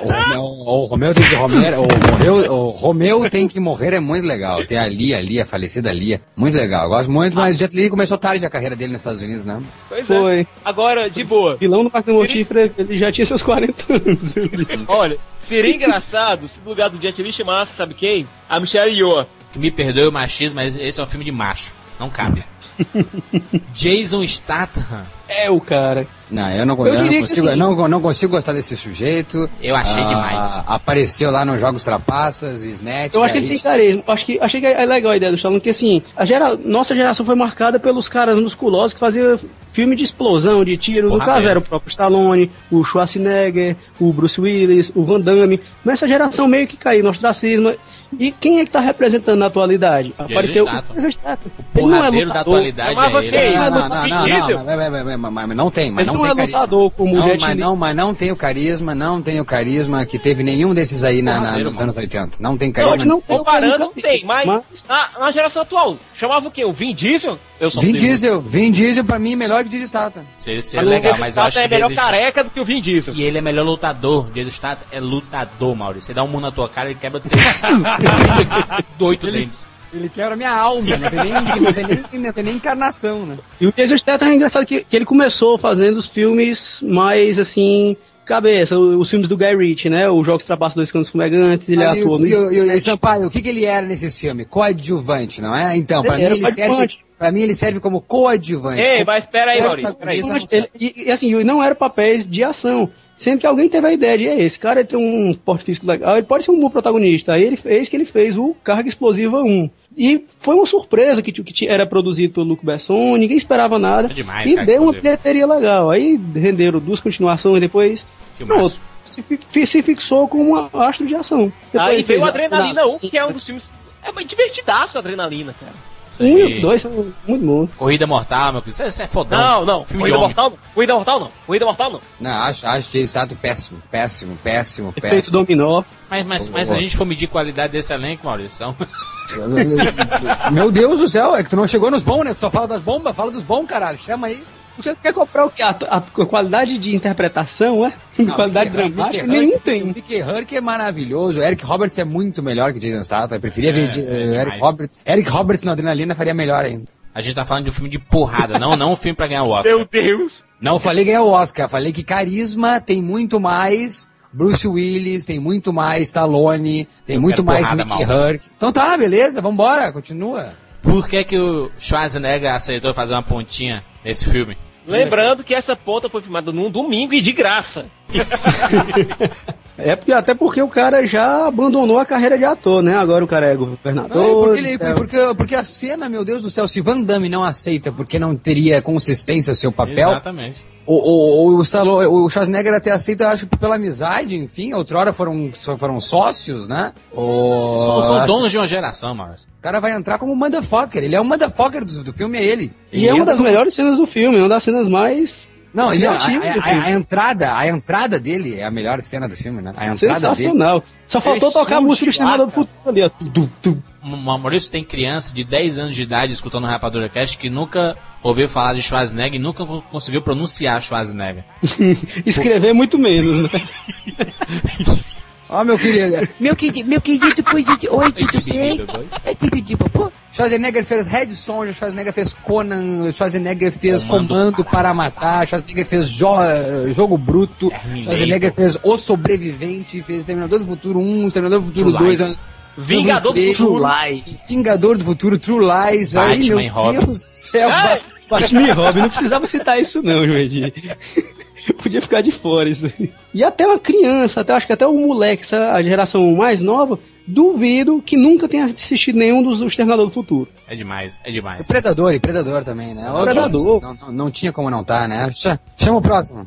O, Romeu- o Romeu tem que Romero, o, morreu, o Romeu tem que morrer é muito legal. Tem a Lia, a Lia, a falecida Lia. Muito legal. Gosto muito, mas o Jet Li começou tarde a carreira dele nos Estados Unidos, né? Pois é. Foi. Agora, de boa. Vilão do Máquina Mortífera, ele já tinha seus 40 anos. [LAUGHS] Olha, seria engraçado se no lugar do Jet Li chamasse, sabe quem? A Michelle Yeoh. Que me perdoe o machismo, mas esse é um filme de macho. Não cabe. [LAUGHS] Jason Statham. É o cara. Não, eu não, Eu eu não que consigo, assim- eu não, não consigo gostar desse sujeito. Eu achei Ah, demais. Apareceu lá nos Jogos Trapaças, Snatch. Eu acho que ele tem carisma. Acho que, achei que é legal a ideia do Stallone, porque assim, a gera, nossa geração foi marcada pelos caras musculosos que faziam filme de explosão, de tiro. No Porradeiro. caso era o próprio Stallone, o Schwarzenegger, o Bruce Willis, o Van Damme. Mas essa geração meio que caiu no ostracismo. E quem é que tá representando na atualidade? Apareceu Statham. o Statham. Porradeiro da lutador. atualidade é quem? ele. Não, não, não, não, Diesel? não, mas, não tem, mas não, não tem é carisma. lutador como o não, mas não, mas não tem o carisma, não tem o carisma que teve nenhum desses aí na, na- Porradeiro, nos anos 80. Não tem carisma. não tem o Comparando, não tem, mas, mas- Na, na geração atual, chamava o quê? O Vin Diesel? Eu só Vin Diesel, Vin Diesel pra mim é melhor que Jason Statham. Seria, seria o legal, mas acho que é melhor careca do que o Vin Diesel. E ele é melhor lutador. Jason Statham é lutador, Maurício. Você dá um mundo na tua cara e quebra teus [LAUGHS] oito dentes. Ele quebra minha alma, não tem nem, não tem nem, não tem nem encarnação, né? E o Jason Statham é engraçado que, que ele começou fazendo os filmes mais assim. Cabeça, o- os filmes do Guy Ritchie, né? Os Jogos Trapaços Dois Canos Fumegantes, ele Aí, atuou o, no. e, o- e, o- e o Sampaio, o que, que ele era nesse filme? Coadjuvante, não é? Então, pra Ele mim ele serve. Pra mim ele serve como coadjuvante. Ei, mas espera aí, Maurício, aí. protagonista. Ele- e, e, assim, não eram papéis de ação. Sendo que alguém teve a ideia de, "Ei, esse cara ele tem um porte físico legal, ele pode ser um bom protagonista. Aí ele fez que ele fez o Carga Explosiva 1. E foi uma surpresa que, que era produzido pelo Luc Besson, ninguém esperava nada. É demais, e Carga deu uma bilheteria legal. Aí renderam duas continuações depois. Pronto, se, fi- se fixou como um astro de ação. Depois veio fez o Adrenalina a- 1, que é um dos filmes. É bem divertidaço a Adrenalina, cara. Um e dois são muito bons. Corrida Mortal, meu filho. Isso é, fodão. Não, não. Filme de Corrida homem. Mortal não. Corrida Mortal não. Corrida Mortal não. Não, acho, acho Jason Statham péssimo, péssimo, péssimo, Efeito péssimo. dominó. Mas, mas, mas se a gente for medir qualidade desse elenco, Maurício, então... Meu Deus do céu, é que tu não chegou nos bons, né? Tu só fala das bombas, fala dos bons, caralho. Chama aí. Você quer comprar o quê? A, a- a qualidade de interpretação, é? Não, [LAUGHS] qualidade Mickey- dramática? Mickey Nenhum tem. O Mickey Hurk é maravilhoso. O Eric Roberts é muito melhor que Jason Statham. Eu preferia ver de- é eh. Eric Roberts. Eric Roberts no Adrenalina faria melhor ainda. A gente tá falando de um filme de porrada, não, não um filme pra ganhar o Oscar. Meu Deus. Não falei ganhar o Oscar, falei que carisma tem muito mais Bruce Willis, tem muito mais Stallone, tem Eu muito mais Mickey. Hurk. Então tá, beleza, vambora, continua. Por que que o Schwarzenegger aceitou fazer uma pontinha nesse filme? Lembrando que essa ponta foi filmada num domingo e de graça. [LAUGHS] É porque, até porque o cara já abandonou a carreira de ator, né? Agora o cara é governador. Não, porque, ele- é- porque, porque a cena, meu Deus do céu, se Van Damme não aceita porque não teria consistência seu papel, Exatamente. O, o, o, Stallone, o Schwarzenegger até aceita, acho que pela amizade, enfim, outrora foram, foram sócios, né? O, São, são donos de uma geração, Maurício. O cara vai entrar como motherfucker, ele é o motherfucker do, do filme, é ele. E é uma entra das como- melhores cenas do filme, é uma das cenas mais. Não, ele, a, do a- filme. a- a entrada, a entrada dele é a melhor cena do filme, né? A entrada dele. Sensacional. Só faltou Ele tocar a música do Exterminador do Futuro ali, ó. Tum, tum. O Maurício tem criança de 10 anos de idade escutando o Rapadura Cast que nunca ouviu falar de Schwarzenegger e nunca co- conseguiu pronunciar Schwarzenegger. [LAUGHS] Escrever muito menos, né? [LAUGHS] Ó, meu querido. Meu querido, meu querido. Oi, tudo bem? É tipo de pô. Schwarzenegger fez Red Sonja, Schwarzenegger fez Conan, Schwarzenegger fez Comando Comando, para Matar, Schwarzenegger fez jo Jogo Bruto, Terminator. Schwarzenegger fez O Sobrevivente, fez Exterminador do Futuro 1, Exterminador do Futuro True 2, Lies. Vingador do True Futuro. Lies. Vingador do Futuro, True Lies, aí Batman meu e Robin. Deus do céu. Ai! Batman e Robin, não precisava citar isso não, Jurandir. [LAUGHS] Podia ficar de fora isso aí. E até uma criança, até acho que até um moleque, essa, a geração mais nova, duvido que nunca tenha assistido nenhum dos Exterminador do Futuro. É demais, é demais. Predador e Predador também, né? Ó, Predador. Não, não, não tinha como não tá, né? Cha- Chama o próximo.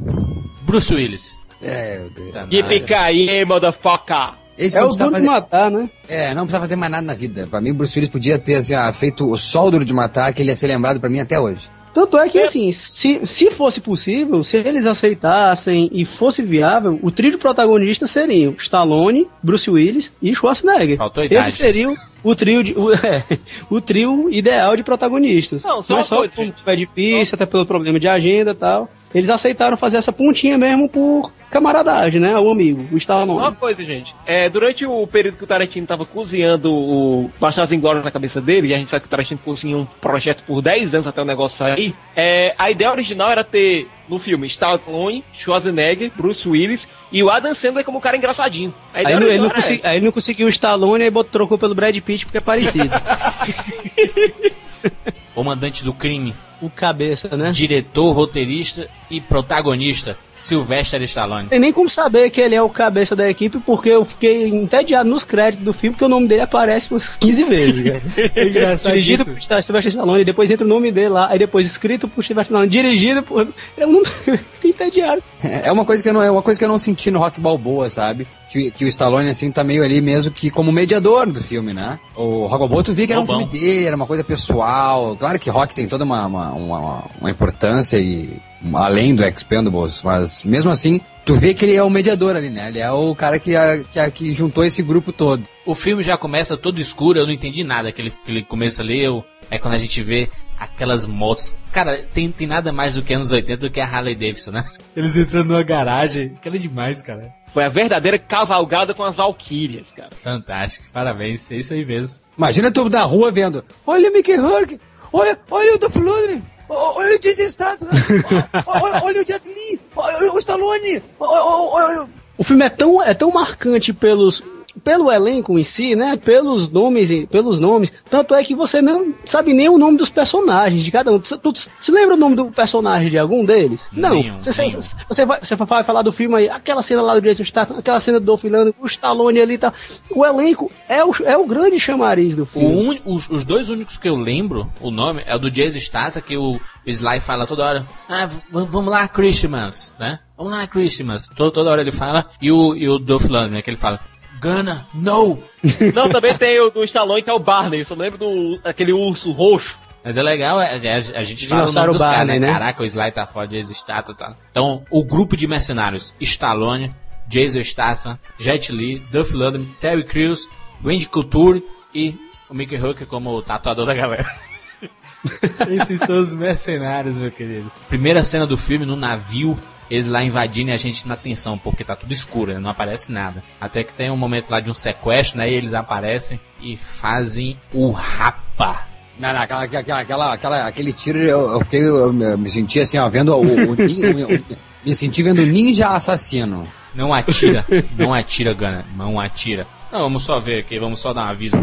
Bruce Willis. É, meu Deus. Yippee motherfucker. Esse É não o duro de fazer, matar, né? é, não precisa fazer mais nada na vida. Pra mim, Bruce Willis podia ter assim, ah, feito o sol duro de matar, que ele ia ser lembrado pra mim até hoje. Tanto é que, assim, se, se fosse possível, se eles aceitassem e fosse viável, o trio de protagonistas seriam Stallone, Bruce Willis e Schwarzenegger. Faltou idade. Esse seria o, trio de, o, [LAUGHS] é, o trio ideal de protagonistas. Não, só Mas só coisa, como gente. é difícil, até pelo problema de agenda e tal. Eles aceitaram fazer essa pontinha mesmo por camaradagem, né? O amigo, o Uma Stallone. coisa, gente. É, durante o período que o Tarantino tava cozinhando o Bastardos Inglórios na cabeça dele, e a gente sabe que o Tarantino cozinha um projeto por 10 anos até o negócio sair, é, a ideia original era ter no filme Stallone, Schwarzenegger, Bruce Willis e o Adam Sandler como um cara engraçadinho. Aí, ideia ele, não consegui- aí não conseguiu o Stallone, aí botou, trocou pelo Brad Pitt porque é parecido. [LAUGHS] O mandante do crime, o cabeça, né? diretor, roteirista e protagonista, Sylvester Stallone. tem nem como saber que ele é o cabeça da equipe, porque eu fiquei entediado nos créditos do filme, porque o nome dele aparece umas 15 vezes, cara. [LAUGHS] É engraçado Dirigido isso. por Sylvester Stallone, depois entra o nome dele lá, aí depois escrito por Sylvester Stallone, dirigido por... Eu não... [LAUGHS] fiquei entediado. É uma coisa que eu não, é uma coisa que eu não senti no Rock Balboa, sabe? Que, que o Stallone, assim, tá meio ali mesmo que como mediador do filme, né? O Rock Balboa, tu via que era um filme dele, era uma coisa pessoal. Claro que Rock tem toda uma, uma, uma, uma importância e além do Expendables, mas mesmo assim, tu vê que ele é o mediador ali, né? Ele é o cara que, a- que, a- que juntou esse grupo todo. O filme já começa todo escuro, eu não entendi nada. Aquele, aquele começo ali, eu, é quando a gente vê aquelas motos. Cara, tem, tem nada mais do que anos 80 do que a Harley Davidson, né? [LAUGHS] Eles entrando numa garagem. Aquilo é demais, cara. Foi a verdadeira cavalgada com as Valkyrias, cara. Fantástico, parabéns. É isso aí mesmo. Imagina tu na rua vendo, olha o Mickey Rourke, olha, olha o Dolph Lundgren, olha o Jason Statham, olha, olha o Jet Li, olha o Stallone, olha, olha, O filme é tão, é tão marcante pelos pelo elenco em si, né? Pelos nomes, e- pelos nomes. Tanto é que você não sabe nem o nome dos personagens de cada um. Tu, tu- se lembra o nome do personagem de algum deles? Não. Nenhum, Você, nenhum. você, você vai, você vai falar do filme aí, aquela cena lá do Jason Statham, aquela cena do Dolph Lundgren, o Stallone ali e tal. O elenco é o, é o grande chamariz do filme. un- os, os dois únicos que eu lembro, o nome, é o do Jason Statham, que o Sly fala toda hora. Ah, vamos lá, Christmas, né? Vamos lá, Christmas. Toda, toda hora ele fala. E o, e o Dolph Lundgren, que ele fala. Gana, no! Não, também tem o do Stallone, que é o Barney. Eu só lembro do aquele urso roxo. Mas é legal, é- é- a, gente fala o nome dos caras, né? Barney, né? Caraca, o Sly tá foda, Jason Statham tá. Então, o grupo de mercenários, Stallone, Jason Statham, Jet Li, Duff Lundgren, Terry Crews, Randy Couture e o Mickey Rourke como o tatuador da galera. [LAUGHS] Esses são os mercenários, meu querido. Primeira cena do filme, no navio, eles lá invadindo e a gente na tensão, porque tá tudo escuro, né? não aparece nada. Até que tem um momento lá de um sequestro, né? E eles aparecem e fazem o rapa. Não, não, aquela, aquela, aquela, aquele tiro, eu, eu fiquei, eu me senti assim, ó, vendo o, o, o- o- me senti vendo o ninja assassino. Não atira, não atira, Gana, não atira. Não, vamos só ver aqui, vamos só dar um aviso.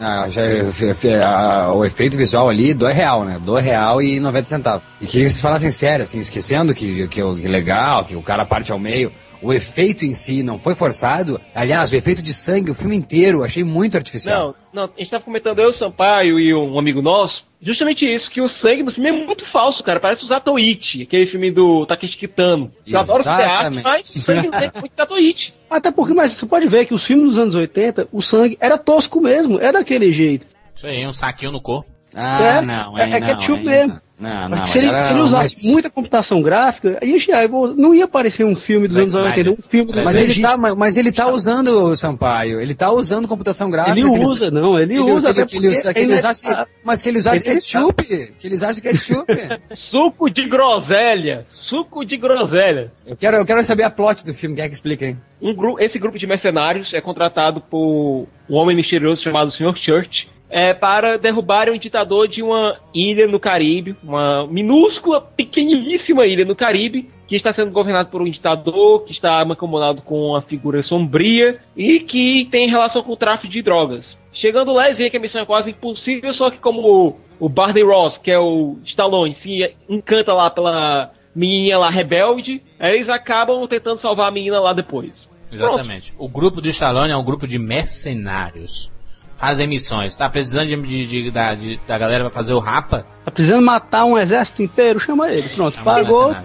Ah, já, fe- fe- a- o efeito visual ali, do real, né? Do real e 90 centavos. E queria que vocês falassem sério, assim, esquecendo que, que, que legal, que o cara parte ao meio. O efeito em si não foi forçado. Aliás, o efeito de sangue, o filme inteiro, achei muito artificial. Não, não, a gente tava comentando eu, o Sampaio e um amigo nosso, justamente isso, que o sangue do filme é muito falso, cara. Parece o Zatoichi, aquele filme do Takeshi Kitano. Eu adoro esse teatro, Exatamente. mas o sangue é muito Zatoichi. [LAUGHS] Até porque, mas você pode ver que os filmes dos anos 80, o sangue era tosco mesmo, é daquele jeito. Isso aí, um saquinho no corpo. Ah, É, não, é- é não, ketchup hein, mesmo. Não, não, se, ele, se ele usasse mas- muita computação gráfica, aí já, não ia parecer um filme dos Zack anos 80, Snyder. um filme do Mas ele, tá, mas, mas ele tá usando, Sampaio, ele tá usando computação gráfica. Ele que ele- usa, não, ele, que usa. que ele, usa- que ele ele- usasse, mas que ele usasse ele- ketchup, que ele usasse ketchup. [LAUGHS] Suco de groselha. Suco de groselha. eu, quero, eu quero saber a plot do filme, quem é que explica, hein? Um gru esse grupo de mercenários é contratado por um homem misterioso chamado Sr. Church é, para derrubarem um ditador de uma ilha no Caribe, uma minúscula, pequeniníssima ilha no Caribe, que está sendo governado por um ditador, que está mancomunado com uma figura sombria e que tem relação com o tráfico de drogas. Chegando lá, eles veem que a missão é quase impossível, só que como o, o Barney Ross, que é o Stallone, se encanta lá pela menininha lá rebelde, eles acabam tentando salvar a menina lá depois. Exatamente. O grupo do Stallone é um grupo de mercenários. Fazem missões. Tá precisando de, de- de- da, de- da galera pra fazer o rapa? Tá precisando matar um exército inteiro, chama ele. Pronto, Chama pagou,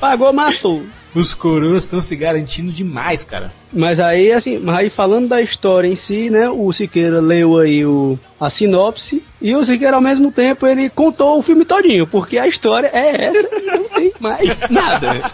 pagou, matou. Os coroas estão se garantindo demais, cara. Mas aí, assim, mas aí falando da história em si, né, o Siqueira leu aí o, a sinopse, e o Siqueira, ao mesmo tempo, ele contou o filme todinho, porque a história é essa não tem mais [LAUGHS] nada.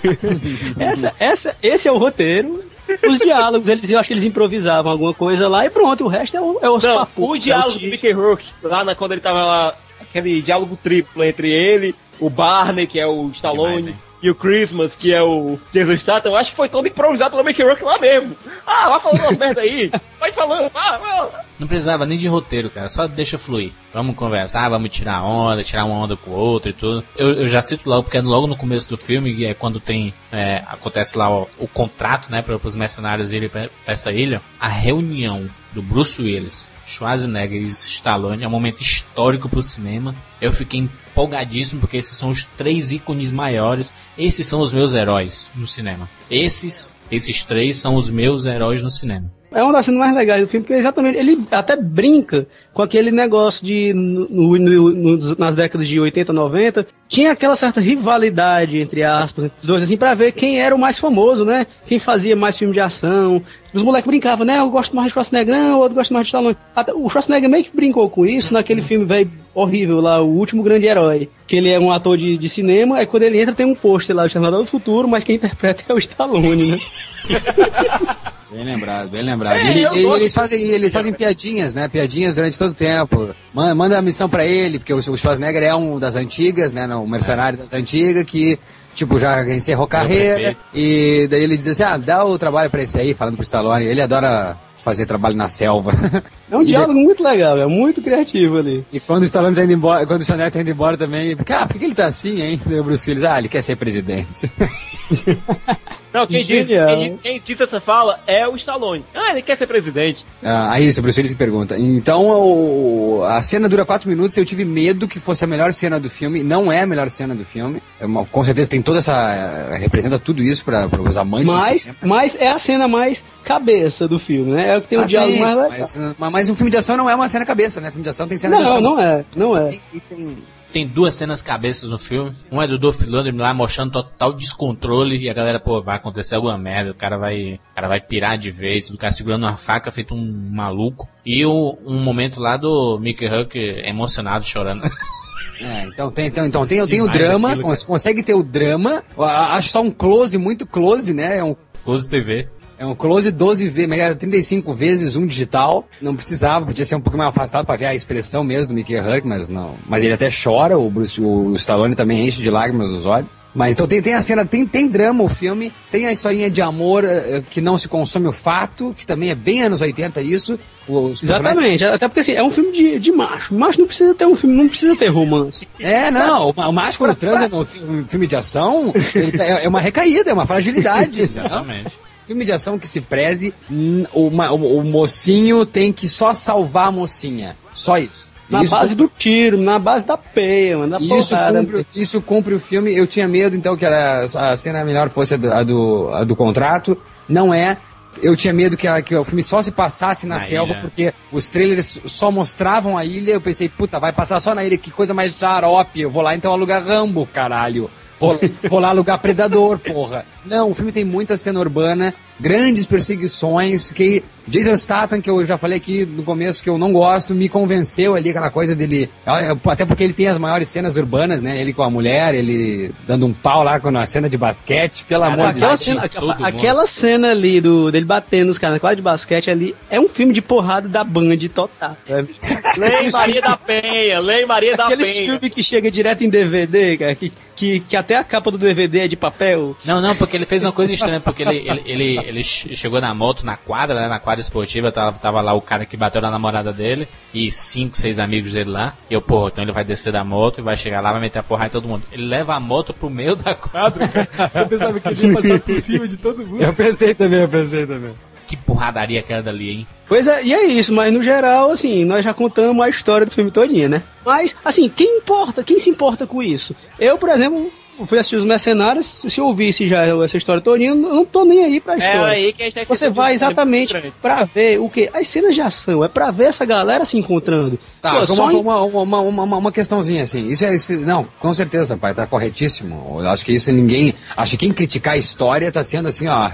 essa, essa, esse é o roteiro. Os diálogos, eles, eu acho que eles improvisavam alguma coisa lá e pronto, o resto é o, é os Não, papos, o é diálogo do teaser. Mickey Rourke, lá na, quando ele tava lá, aquele diálogo triplo entre ele, o Barney, que é o Stallone, Demais? E o Christmas, que é o Jason Statham, acho que foi todo improvisado pelo Mickey Rourke lá mesmo. Ah, vai falando umas merda aí, vai falando, ah. Não precisava nem de roteiro, cara. Só deixa fluir. Vamos conversar, vamos tirar onda, tirar uma onda com o outro e tudo. Eu, eu já cito logo, porque é logo no começo do filme, é quando tem. é, acontece lá o, o contrato, né, para os mercenários irem pra, pra essa ilha. A reunião do Bruce Willis, Schwarzenegger e Stallone é um momento histórico pro cinema. Eu fiquei empolgadíssimo, porque esses são os três ícones maiores. Esses são os meus heróis no cinema. Esses, esses três são os meus heróis no cinema. É uma das cenas mais legais do filme, porque exatamente ele até brinca com aquele negócio de no- no- no- nas décadas de 80, 90, tinha aquela certa rivalidade entre aspas, entre os dois, assim, pra ver quem era o mais famoso, né? Quem fazia mais filme de ação. Os moleques brincavam, né? Eu gosto mais de Schwarzenegger, não, o outro gosta mais de Stallone. Até, o Schwarzenegger meio que brincou com isso naquele filme velho horrível lá, O Último Grande Herói. Que ele é um ator de, de cinema, aí quando ele entra tem um pôster lá, o Exterminador do Futuro, mas quem interpreta é o Stallone, né? [LAUGHS] Bem lembrado, bem lembrado. É, Ele- e- gosto eles, fazem, eles fazem piadinhas, né? Piadinhas durante todo o tempo. Manda, manda a missão pra ele, porque o, o Schwarzenegger é um das antigas, né? não, Um mercenário das antigas que, tipo, já encerrou carreira. E daí ele diz assim: ah, dá o trabalho pra esse aí, falando pro Stallone. Ele adora fazer trabalho na selva. [LAUGHS] É um E diálogo muito legal, é muito criativo ali. E quando o Stallone tá indo embora, quando o Schwarzenegger tá indo embora também, fica, ah, por que ele tá assim, hein? O Bruce Willis, ah, ele quer ser presidente. [LAUGHS] Não, quem diz, quem, quem diz essa fala é o Stallone. Ah, ele quer ser presidente. Ah, aí isso, o Bruce Willis que pergunta. Então, o- a cena dura quatro minutos, eu tive medo que fosse a melhor cena do filme, não é a melhor cena do filme. É uma- com certeza tem toda essa... eh, representa tudo isso para os amantes do Mas, cinema. mas é a cena mais cabeça do filme, né? É o que tem o Ah, diálogo sim, mais legal. mas, mas, mas um filme de ação não é uma cena cabeça, né? Filme de ação tem cena de Não, ação. não é, não é. Tem- tem- Tem duas cenas cabeças no filme. Um é do Dolph Lundgren lá mostrando total descontrole e a galera, pô, vai acontecer alguma merda, o cara vai, o cara vai pirar de vez, o cara segurando uma faca feito um maluco. E o- um momento lá do Mickey Huck emocionado, chorando. [LAUGHS] É, então tem, então, então tem, tem o drama, aquilo, cons- consegue ter o drama, acho só um close, muito close, né? É um Close TV. É um close 12 vezes, 35 vezes um digital. Não precisava, podia ser um pouco mais afastado para ver a expressão mesmo do Mickey Rourke, mas não. Mas ele até chora, o Bruce, o Stallone também enche de lágrimas os olhos. Mas então tem, tem a cena, tem, tem drama o filme, tem a historinha de amor eh, que não se consome o fato, que também é bem anos 80 isso. Os personagens- Exatamente, até porque assim, é um filme de, de macho. Macho não precisa ter um filme, não precisa ter romance. [LAUGHS] É, não, o, o macho quando transa no fi- um filme de ação, ele tá- é é uma recaída, é uma fragilidade. [LAUGHS] Exatamente. Filme de ação que se preze, o, o- o mocinho tem que só salvar a mocinha. Só isso. Na Isso- base do tiro, na base da peia, mano, da isso porrada. cumpre, isso cumpre o filme. Eu tinha medo, então, que era, a cena melhor fosse a do, a do, a do contrato. Não é. Eu tinha medo que, a- que o filme só se passasse na, Na selva, ilha. porque os trailers só mostravam a ilha. Eu pensei, puta, vai passar só na ilha, que coisa mais xarope. Eu vou lá então alugar Rambo, caralho. Lá alugar Predador, porra. Não, o filme tem muita cena urbana, grandes perseguições, que Jason Statham, que eu já falei aqui no começo que eu não gosto, me convenceu ali aquela coisa dele, até porque ele tem as maiores cenas urbanas, né? Ele com a mulher, ele dando um pau lá na cena de basquete, pelo amor de Aquela Deus. cena, mundo. aquela cena ali do, dele batendo os caras na quadra de basquete ali é um filme de porrada da Band total. Lei Maria da Penha, Lei Maria da Aqueles Penha. filmes que chega direto em DVD, cara, que, que, que até a capa do DVD é de papel. Não, não, porque ele fez uma coisa estranha, porque ele, ele, ele, ele che- chegou na moto, na quadra, né, na quadra esportiva, tava, tava lá o cara que bateu na namorada dele, e cinco, seis amigos dele lá, e eu, pô, então ele vai descer da moto e vai chegar lá, vai meter a porrada em todo mundo. Ele leva a moto pro meio da quadra, cara. Eu pensava que ele ia passar por cima de todo mundo. Eu pensei também, eu pensei também. Que porradaria aquela dali, hein? Pois é, e é isso, mas no geral, assim, nós já contamos a história do filme todinha, né? Mas, assim, quem importa, quem se importa com isso? Eu, por exemplo, fui assistir Os Mercenários, se eu ouvisse já essa história todinha, eu não tô nem aí pra É história. aí que a gente Você vai exatamente pra ver o que? As cenas de ação, é pra ver essa galera se encontrando. Tá, Pô, uma, só em- uma, uma, uma, uma, uma questãozinha assim. Isso é. Isso, não, com certeza, pai, tá corretíssimo. Eu acho que isso ninguém. Acho que quem criticar a história tá sendo assim, ó,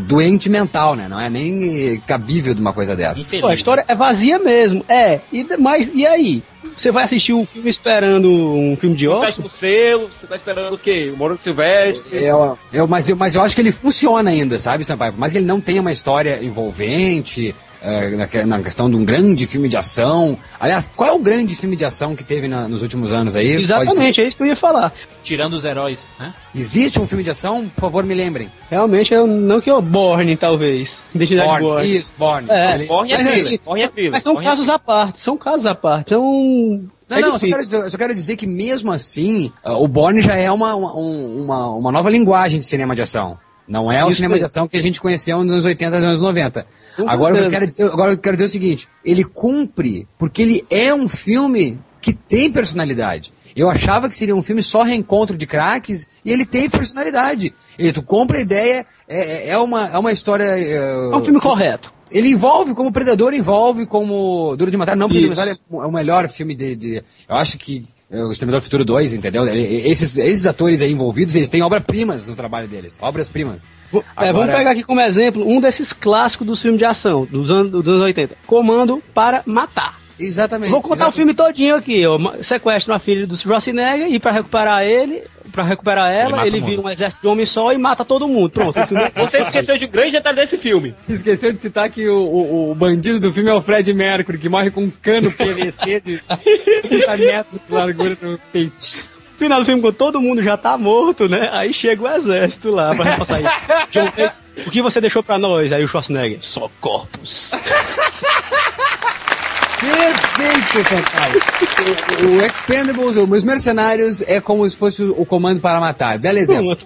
doente mental, né? Não é nem cabível de uma coisa dessa. Pô, a história é vazia mesmo, é. E, mas, e aí? Você vai assistir um filme esperando um filme de Oscar? Sétimo selo, você tá esperando o quê? O Moro Silvestre. Eu, eu, mas, eu, mas eu acho que ele funciona ainda, sabe, Sampaio? Que ele não tenha uma história envolvente, eh, na, que- na questão de um grande filme de ação. Aliás, qual é o grande filme de ação que teve na- nos últimos anos aí? Exatamente, é isso que eu ia falar. Tirando os heróis, né? Existe um filme de ação? Por favor, me lembrem. Realmente, eu, não que eu Borne, talvez. Identidade Borne. Borne. Isso, Borne. É, Beleza. Borne é Mas, assim, Borne é thriller. Mas são Borne é casos à parte, são casos à parte. São. Não, é não, eu só, quero dizer, eu só quero dizer que mesmo assim, ah, o Bourne já é uma, uma, um- uma, uma nova linguagem de cinema de ação. Não é o Isso cinema de ação que a gente conheceu nos anos 80 e nos anos 90. Com Agora o, que eu quero dizer, agora eu quero dizer é o seguinte, ele cumpre porque ele é um filme que tem personalidade. Eu achava que seria um filme só reencontro de craques e ele tem personalidade. E tu compra a ideia, é, é- é uma, é uma história... É um filme correto. Ele envolve como Predador envolve, como Duro de Matar. Não, porque Isso. Predador é o melhor filme de. de- eu acho que é o Exterminador Futuro 2, entendeu? Esses, esses atores aí envolvidos, eles têm obras-primas no trabalho deles. Obras-primas. V- é, vamos pegar aqui como exemplo um desses clássicos dos filmes de ação, dos anos, dos anos 80. Comando para Matar. Exatamente. Vou contar o filme todinho aqui. ó. Ma- Sequestra uma filha do Schwarzenegger e pra recuperar ele, para recuperar ela, ele, mundo. vira um exército de homem só e mata todo mundo. Pronto, o filme é Você esqueceu de um grande detalhe desse filme. Esqueceu de citar que o, o, o bandido do filme é o Fred Mercury, que morre com um cano [LAUGHS] PVC de 30 metros de largura no peito. final do filme, quando todo mundo já tá morto, né? Aí chega o exército lá pra repassar isso. O que você deixou pra nós? Aí o Schwarzenegger, só corpos. [LAUGHS] Perfeito, Sampaio. O, o Expendables, os Mercenários, é como se fosse o comando para matar. Belo exemplo.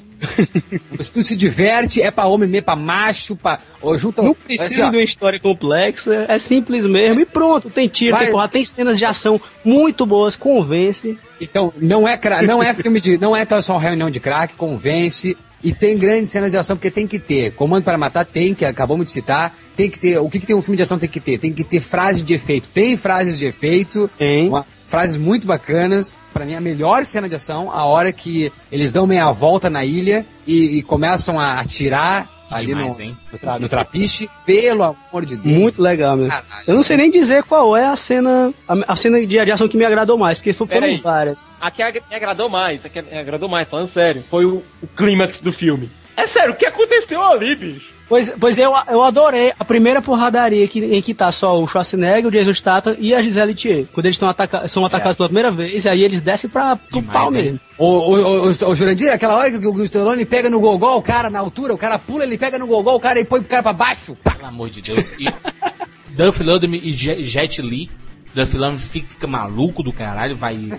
Se tu se diverte, é pra homem mesmo, pra macho, pra. Ou junta, Não assim, precisa ó, de uma história complexa, é simples mesmo e pronto. Tem tiro, Vai. tem porrada, tem cenas de ação muito boas, convence. Então, não é, cra- não é filme de. Não é só uma reunião de crack, convence. E tem grandes cenas de ação, porque tem que ter. Comando para Matar tem, que acabamos de citar. Tem que ter. O que, que tem um filme de ação tem que ter? Tem que ter frases de efeito. Tem frases de efeito. Tem. uma- frases muito bacanas. Pra mim, a melhor cena de ação, a hora que eles dão meia volta na ilha e, e começam a atirar ali demais, no, hein? no, tra- no trapiche. Pelo amor de Deus. Muito legal mesmo. Caralho. Eu não sei nem dizer qual é a cena, a, a cena de, de ação que me agradou mais, porque fo- Pera foram aí. várias. A que me agradou mais, a que me agradou mais, falando sério, foi o, o clímax do filme. É sério, o que aconteceu ali, bicho? Pois, pois eu, eu adorei a primeira porradaria que, em que tá só o Schwarzenegger, o Jason Statham e a Gisele Thier. Quando eles ataca são atacados pela primeira vez, aí eles descem pra, pro Demais, pau mesmo. O, o, o, o, o Jurandir, aquela hora que o, o Stallone pega no gogol o cara na altura, o cara pula, ele pega no gogol o cara e põe o cara pra baixo. Pá. Pelo amor de Deus. E [LAUGHS] Duff Lundgren e Je- Jet Li. Duff Lundgren fica, fica maluco do caralho, vai... [LAUGHS]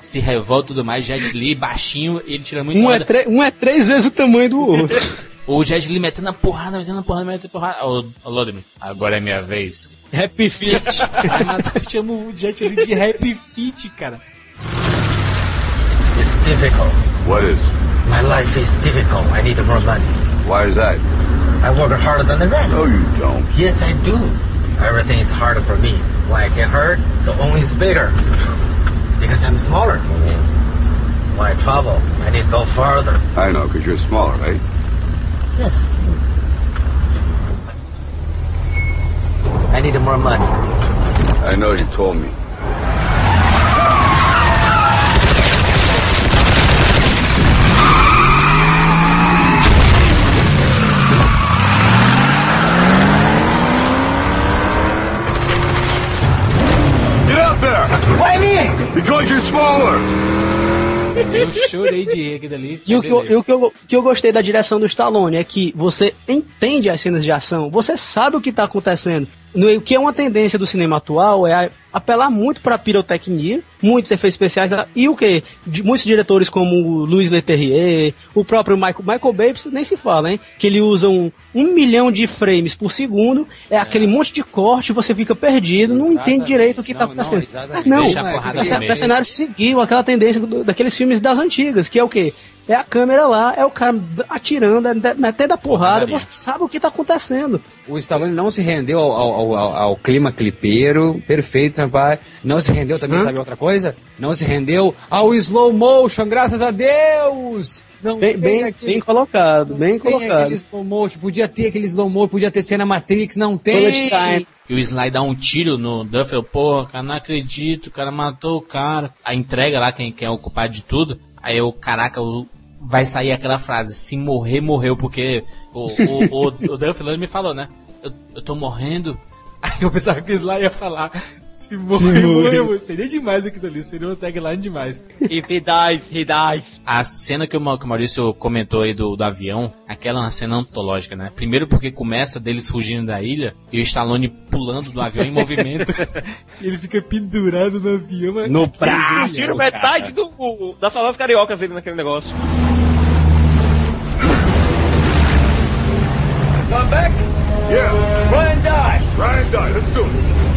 Se revolta e tudo mais. Jet Li, baixinho, ele tira muito Um é, onda. tre- um é três vezes o tamanho do [LAUGHS] outro. O Jet Li metendo a porrada, metendo a porrada, metendo a porrada. Ô, ô Lodemir, agora é minha vez. Happy Feet. [LAUGHS] Ai, mas eu chamo o Jet Li de Happy Feet, cara. It's difficult. What is? My life is difficult. I need more money. Why is that? I work harder than the rest. No, you don't. Yes, I do. Everything is harder for me. When I get hurt, the only is bigger. Because I'm smaller. When I travel, I need to go farther. I know, because you're smaller, right? Yes. I need more money. I know you told me. Eu chorei de rir aqui dali. E o, que eu, e o que, eu, que eu gostei da direção do Stallone é que você entende as cenas de ação, você sabe o que está acontecendo. No- O que é uma tendência do cinema atual é a- apelar muito para pirotecnia, muitos efeitos especiais e o que? Muitos diretores como o Louis Leterrier, o próprio Michael, Michael Bay, nem se fala, hein? Que ele usa um, um milhão de frames por segundo, é, aquele monte de corte, você fica perdido, não entende direito o que está Não, não, acontecendo. exatamente. Não, Deixa a porrada essa, esse cenário seguiu aquela tendência daqueles filmes das antigas, que é o quê? É a câmera lá, é o cara atirando, é metendo a porrada, Porradaria. você sabe o que tá acontecendo. O Stallone não se rendeu ao, ao- ao- ao clima clipeiro, perfeito, Sampaio. Não se rendeu também, Hã? sabe outra coisa? Não se rendeu ao slow motion, graças a Deus! Não Bem, tem bem, aquele- bem colocado, bem tem aquele colocado. slow motion, podia ter aquele slow motion, podia ter cena Matrix, não tem! E o Sly dá um tiro no Duff, eu, porra, cara, não acredito, o cara matou o cara. A entrega lá, quem, quem é o culpado de tudo, aí eu, caraca, o- vai sair aquela frase, se morrer, morreu, porque o, o, o, o Lund me falou, né? Eu, eu tô morrendo. Aí eu pensava que o Sly ia falar, se morrer, morreu. Seria demais aquilo ali, seria uma tagline demais. If he dies, he dies. A cena que o, Ma- que o Maurício comentou aí do, do avião, aquela é uma cena antológica, né? Primeiro porque começa deles fugindo da ilha e o Stallone pulando do avião em movimento. [LAUGHS] ele fica pendurado no avião. mas- No [LAUGHS] braço! Tiro metade do, das falas cariocas dele naquele negócio. Come back. Yeah, Run and die. try and die. Let's do it.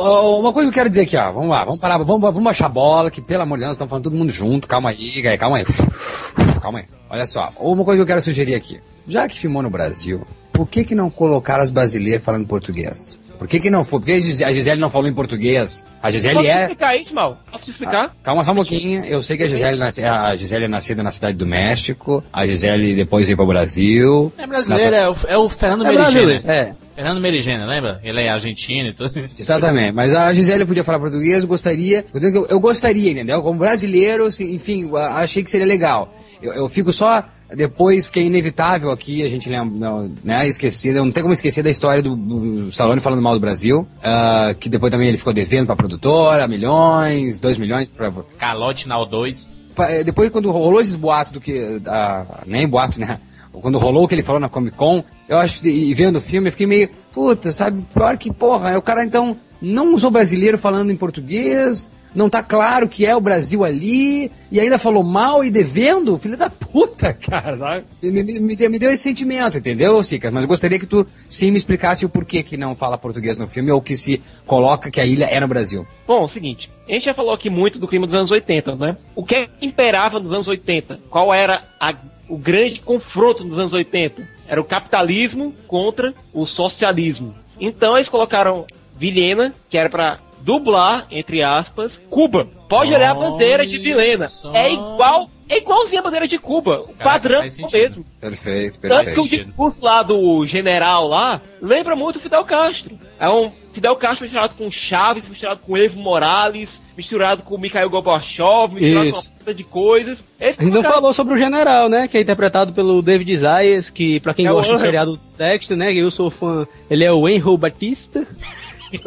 Ó, uma coisa que eu quero dizer aqui, ó. Vamos lá, vamos parar, vamos, vamos baixar a bola, que pelo amor de Deus, estamos falando todo mundo junto. Calma aí, calma aí. [LAUGHS] Calma aí. Olha só, uma coisa que eu quero sugerir aqui. Já que filmou no Brasil, por que que não colocaram as brasileiras falando português? Por que que não foi? Por que a Gis- a Gisele não falou em português? A Gisele Posso te é... explicar isso, Mal? Posso te explicar? Calma só um pouquinho. Eu sei que a Gisele, nasce, a Gisele é nascida na cidade do México. A Gisele depois veio para o Brasil. É brasileiro, é o, é o Fernando É Merigena. brasileiro, é. Fernando Merigena, lembra? Ele é argentino e tudo. Exatamente, mas a Gisele podia falar português, eu gostaria, eu, eu- gostaria, entendeu? Como brasileiro, assim, enfim, achei que seria legal. Eu, eu fico só depois, porque é inevitável aqui a gente lembra, não, né, esquecer, não tem como esquecer da história do, do Stallone falando mal do Brasil, ah, que depois também ele ficou devendo pra produtora, milhões, dois milhões pra, Calote na O2. Pa- eh, depois quando rolou esses boatos do que. ah, nem boato, né? Quando rolou o que ele falou na Comic Con, eu acho e vendo o filme, eu fiquei meio, puta, sabe? Pior que, porra, o cara então não usou brasileiro falando em português, não tá claro que é o Brasil ali, e ainda falou mal e devendo, filho da puta, [LAUGHS] cara, sabe? Me, me- me deu, me deu esse sentimento, entendeu, Sicas? Mas gostaria que tu sim me explicasse o porquê que não fala português no filme, ou que se coloca que a ilha é no Brasil. Bom, é o seguinte, a gente já falou aqui muito do clima dos anos 80, né? O que é que imperava nos anos 80? Qual era a- o grande confronto nos anos 80? Era o capitalismo contra o socialismo. Então eles colocaram Vilhena, que era pra dublar, entre aspas, Cuba. Pode olhar a bandeira de Vilhena. só. É igual é igualzinho a bandeira de Cuba. O padrão faz é mesmo. Perfeito, Tanto que o perfeito. discurso lá do general lá lembra muito o Fidel Castro. É um Fidel Castro misturado com Chaves, misturado com Evo Morales, misturado com Mikhail Gorbachev, misturado Isso. com puta de coisas. Esse A gente não cara- falou sobre o general, né? Que é interpretado pelo David Zayas, que pra quem É o gosta do seriado Dexter, né? Eu sou fã. Ele é o Enro Batista. [LAUGHS]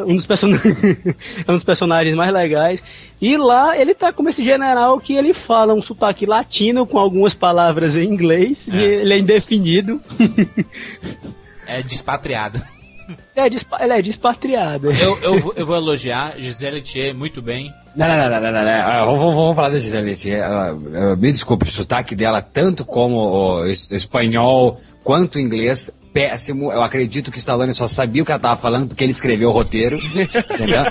Um dos, person... [LAUGHS] é um dos personagens mais legais. E lá ele tá como esse general que ele fala um sotaque latino com algumas palavras em inglês. E ele é indefinido. [LAUGHS] É despatriado. É, dispa- ele é despatriado. Eu, eu, vou, eu vou elogiar Gisele Thier muito bem. Não, não, não, não, não, não. Ah, Vamos, vamos- falar da Gisele Thier. Ah, ah, Me desculpe, o sotaque dela, tanto como o es- espanhol quanto o inglês, péssimo. Eu acredito que Stallone só sabia o que ela tava falando porque ele escreveu o roteiro, entendeu?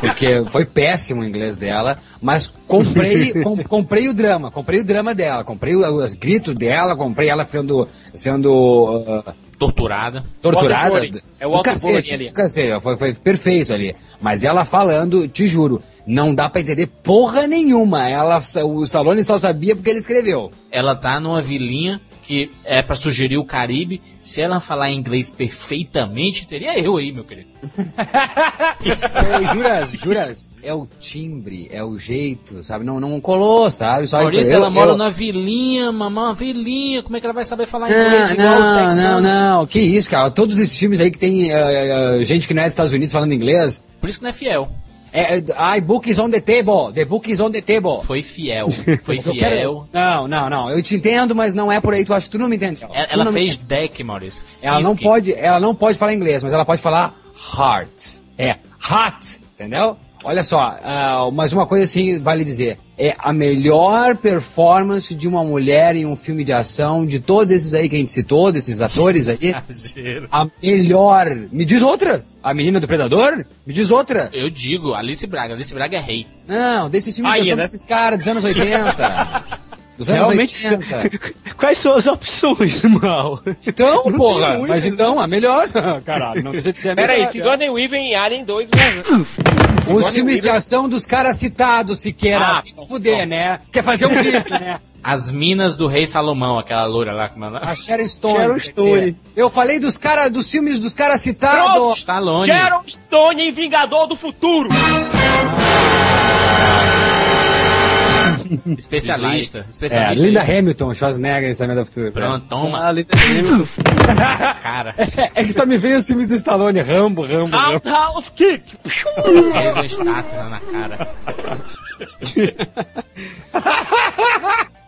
Porque foi péssimo o inglês dela, mas comprei, com- comprei o drama, comprei o drama dela, comprei o- os gritos dela, comprei ela sendo, sendo ah, Torturada. torturada. É o Walter cacete, ali. cacete, foi, foi perfeito ali. Mas ela falando, te juro, não dá pra entender porra nenhuma. Ela, o Stallone só sabia porque ele escreveu. Ela tá numa vilinha que é pra sugerir o Caribe. Se ela falar inglês perfeitamente, teria eu aí, meu querido. [LAUGHS] Juras, juras, é o timbre, é o jeito, sabe? Não, não colou, sabe? Só Maurício, eu- ela mora eu- na vilinha, mamãe, uma vilinha. Como é que ela vai saber falar inglês Não, igual o não, não, texano? não, que isso, cara. Todos esses filmes aí que tem eh, eh, gente que não é dos Estados Unidos falando inglês. Por isso que não é fiel. É, é, ai, book is on the table, the book is on the table. Foi fiel. [LAUGHS] Foi fiel. quero- Não, não, não. Eu te entendo, mas não é por aí. Tu acha que tu não me entendeu. Ela, ela fez deck, Maurício. Ela não pode, ela não pode falar inglês, mas ela pode falar heart. É, hot, entendeu? Olha só, mas uma coisa assim vale dizer, é a melhor performance de uma mulher em um filme de ação de todos esses aí que a gente citou, desses atores aí. Exagero. A melhor. Me diz outra. A menina do Predador? Me diz outra. Eu digo, Alice Braga. Alice Braga é rei. Não, desses filmes de ação né? desses caras dos anos 80. Dos anos Realmente. 80. [LAUGHS] Quais são as opções, mal? Então, Não porra, mas então, a melhor. [LAUGHS] Caralho, não deixa de ser a melhor. aí, Sigourney Weaver em Alien 2 né? [LAUGHS] Os filmes de ação dos caras citados, Siqueira. Ah, Tem que fuder, né? Quer fazer um clipe, né? [LAUGHS] As minas do rei Salomão, aquela loura lá. Como ela... A Sharon Stone. Sharon. Stone. Eu falei dos cara, dos filmes dos caras citados. Stallone. Sharon Stone em Vingador do Futuro! [LAUGHS] Especialista. É, Especialista. Linda aí. Hamilton, Schwarzenegger, Exterminador do Futuro. Pronto, toma. Ah, Linda Hamilton. [LAUGHS] Cara. É que só me veio os filmes do Stallone, Rambo, Rambo, Rambo. Outhouse Kick! Fez uma estátua na cara.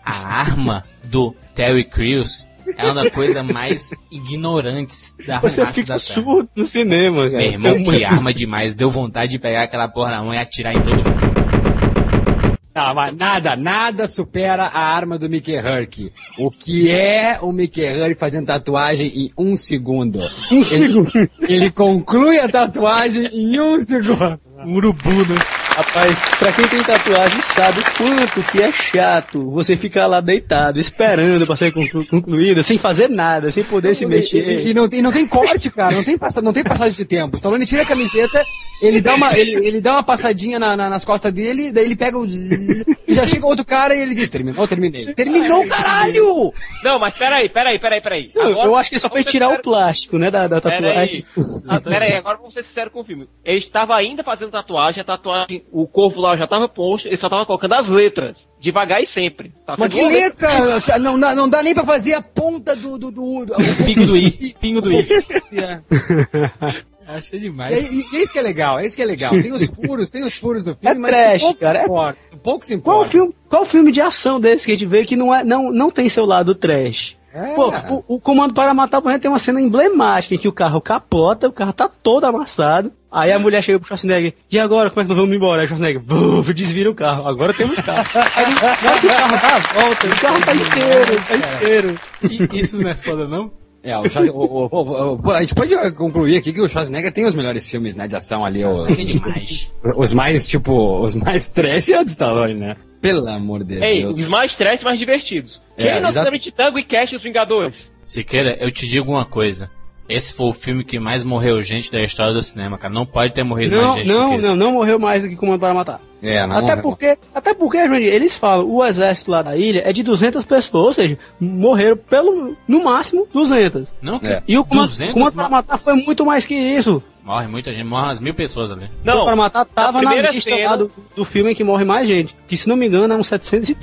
A arma do Terry Crews é uma das coisas mais ignorantes da Você face fica da Terra. surdo no cinema, cara. Meu irmão, que arma demais. Deu vontade de pegar aquela porra na mão e atirar em todo mundo. Não, mas nada, nada supera a arma do Mickey Herc. O que é o Mickey Herc fazendo tatuagem em um segundo? Um segundo. Ele conclui a tatuagem em um segundo. Um urubu, né? Rapaz, pra quem tem tatuagem sabe o quanto que é chato você ficar lá deitado, esperando pra ser conclu- concluída, sem fazer nada, sem poder se E, mexer. e- e não, e não tem corte, cara. Não tem, passa, não tem passagem de tempo. O Stallone tira a camiseta, ele dá uma, ele, ele dá uma passadinha na- na- nas costas dele, daí ele pega o. zzz, e já chega outro cara e ele diz: Terminou, terminei. Terminou, caralho! Não, mas peraí, peraí, peraí, peraí. Eu- Agora- eu acho que ele só foi tirar o plástico, né, da, da Peraí. tatuagem. Ah, Peraí, agora vamos ser sinceros com o filme. Ele estava ainda fazendo tatuagem, a tatuagem, o corpo lá já estava posto, ele só estava colocando as letras. Devagar e sempre. Tá Mas que letra! [LAUGHS] Não, dá- não dá nem pra fazer a ponta do. do, do, do- [LAUGHS] Pingo do I. Pingo do I. [LAUGHS] Achei demais. é- e é isso que é legal, é isso que é legal. Tem os furos, tem os furos do filme, É mas trash, pouco cara, se é- importa. Pouco se Qual importa. filme, qual filme de ação desse que a gente vê que não, é, não, não tem seu lado trash? É. Pô, o, o Comando para Matar, por exemplo, tem uma cena emblemática em que o carro capota, o carro tá todo amassado. Aí a mulher chega pro Schwarzenegger, e agora, como é que nós vamos embora? Aí o Schwarzenegger, buf, desvira o carro, agora temos carro. [LAUGHS] Aí o carro dá a volta, o carro tá inteiro, tá inteiro. I- Isso não é foda, não? É, o, o- o- o- o- a gente pode concluir aqui que o Schwarzenegger tem os melhores filmes, né, de ação ali. o- É demais. os mais, tipo, os mais trash é o de Stallone, né? Pelo amor de Ei, Deus. os mais trash, mais divertidos. É, Quem não lembra de Tango e Cash e os Vingadores? Siqueira, eu te digo uma coisa. Esse foi o filme que mais morreu gente da história do cinema, cara. Não pode ter morrido Não, mais gente do não, que não, isso. não morreu mais do que Comando para Matar. É, não Até porque, até porque, eles falam, o exército lá da ilha é de 200 pessoas, ou seja, morreram pelo, no máximo, 200. Não, que É. E o comando, 200 comando para ma- matar foi muito mais que isso. Morre muita gente, morre umas mil pessoas ali. Não, para matar tava na primeira lista cena- lá do, do filme em que morre mais gente. Que se não me engano é uns 700 e.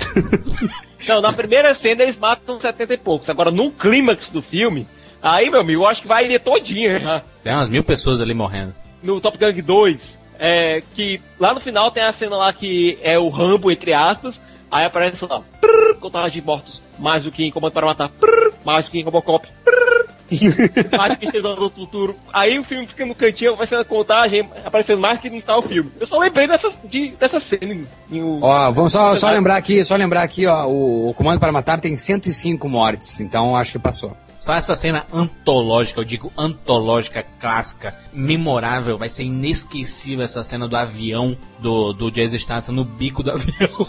Não, na primeira cena eles matam 70 e poucos. Agora, no clímax do filme, aí, meu amigo, eu acho que vai ir todinha já. Tem umas mil pessoas ali morrendo. No Top Gun 2, é, que lá no final tem a cena lá que é o Rambo, entre aspas, aí aparece lá, prrr, contagem de mortos, mais do que em Comando para Matar, prrr, mais do que em Robocop, prrr, [LAUGHS] mais do que do Futuro. Aí o filme fica no cantinho, vai sendo a contagem, aparecendo mais que não tá o filme. Eu só lembrei dessa, de, dessa cena. O- Ó, vamos só, só lembrar aqui, só lembrar aqui, ó, o, o Comando para Matar tem 105 mortes, então acho que passou. Só essa cena antológica, eu digo antológica, clássica, memorável, vai ser inesquecível essa cena do avião do, do Jason Statham no bico do [LAUGHS] avião.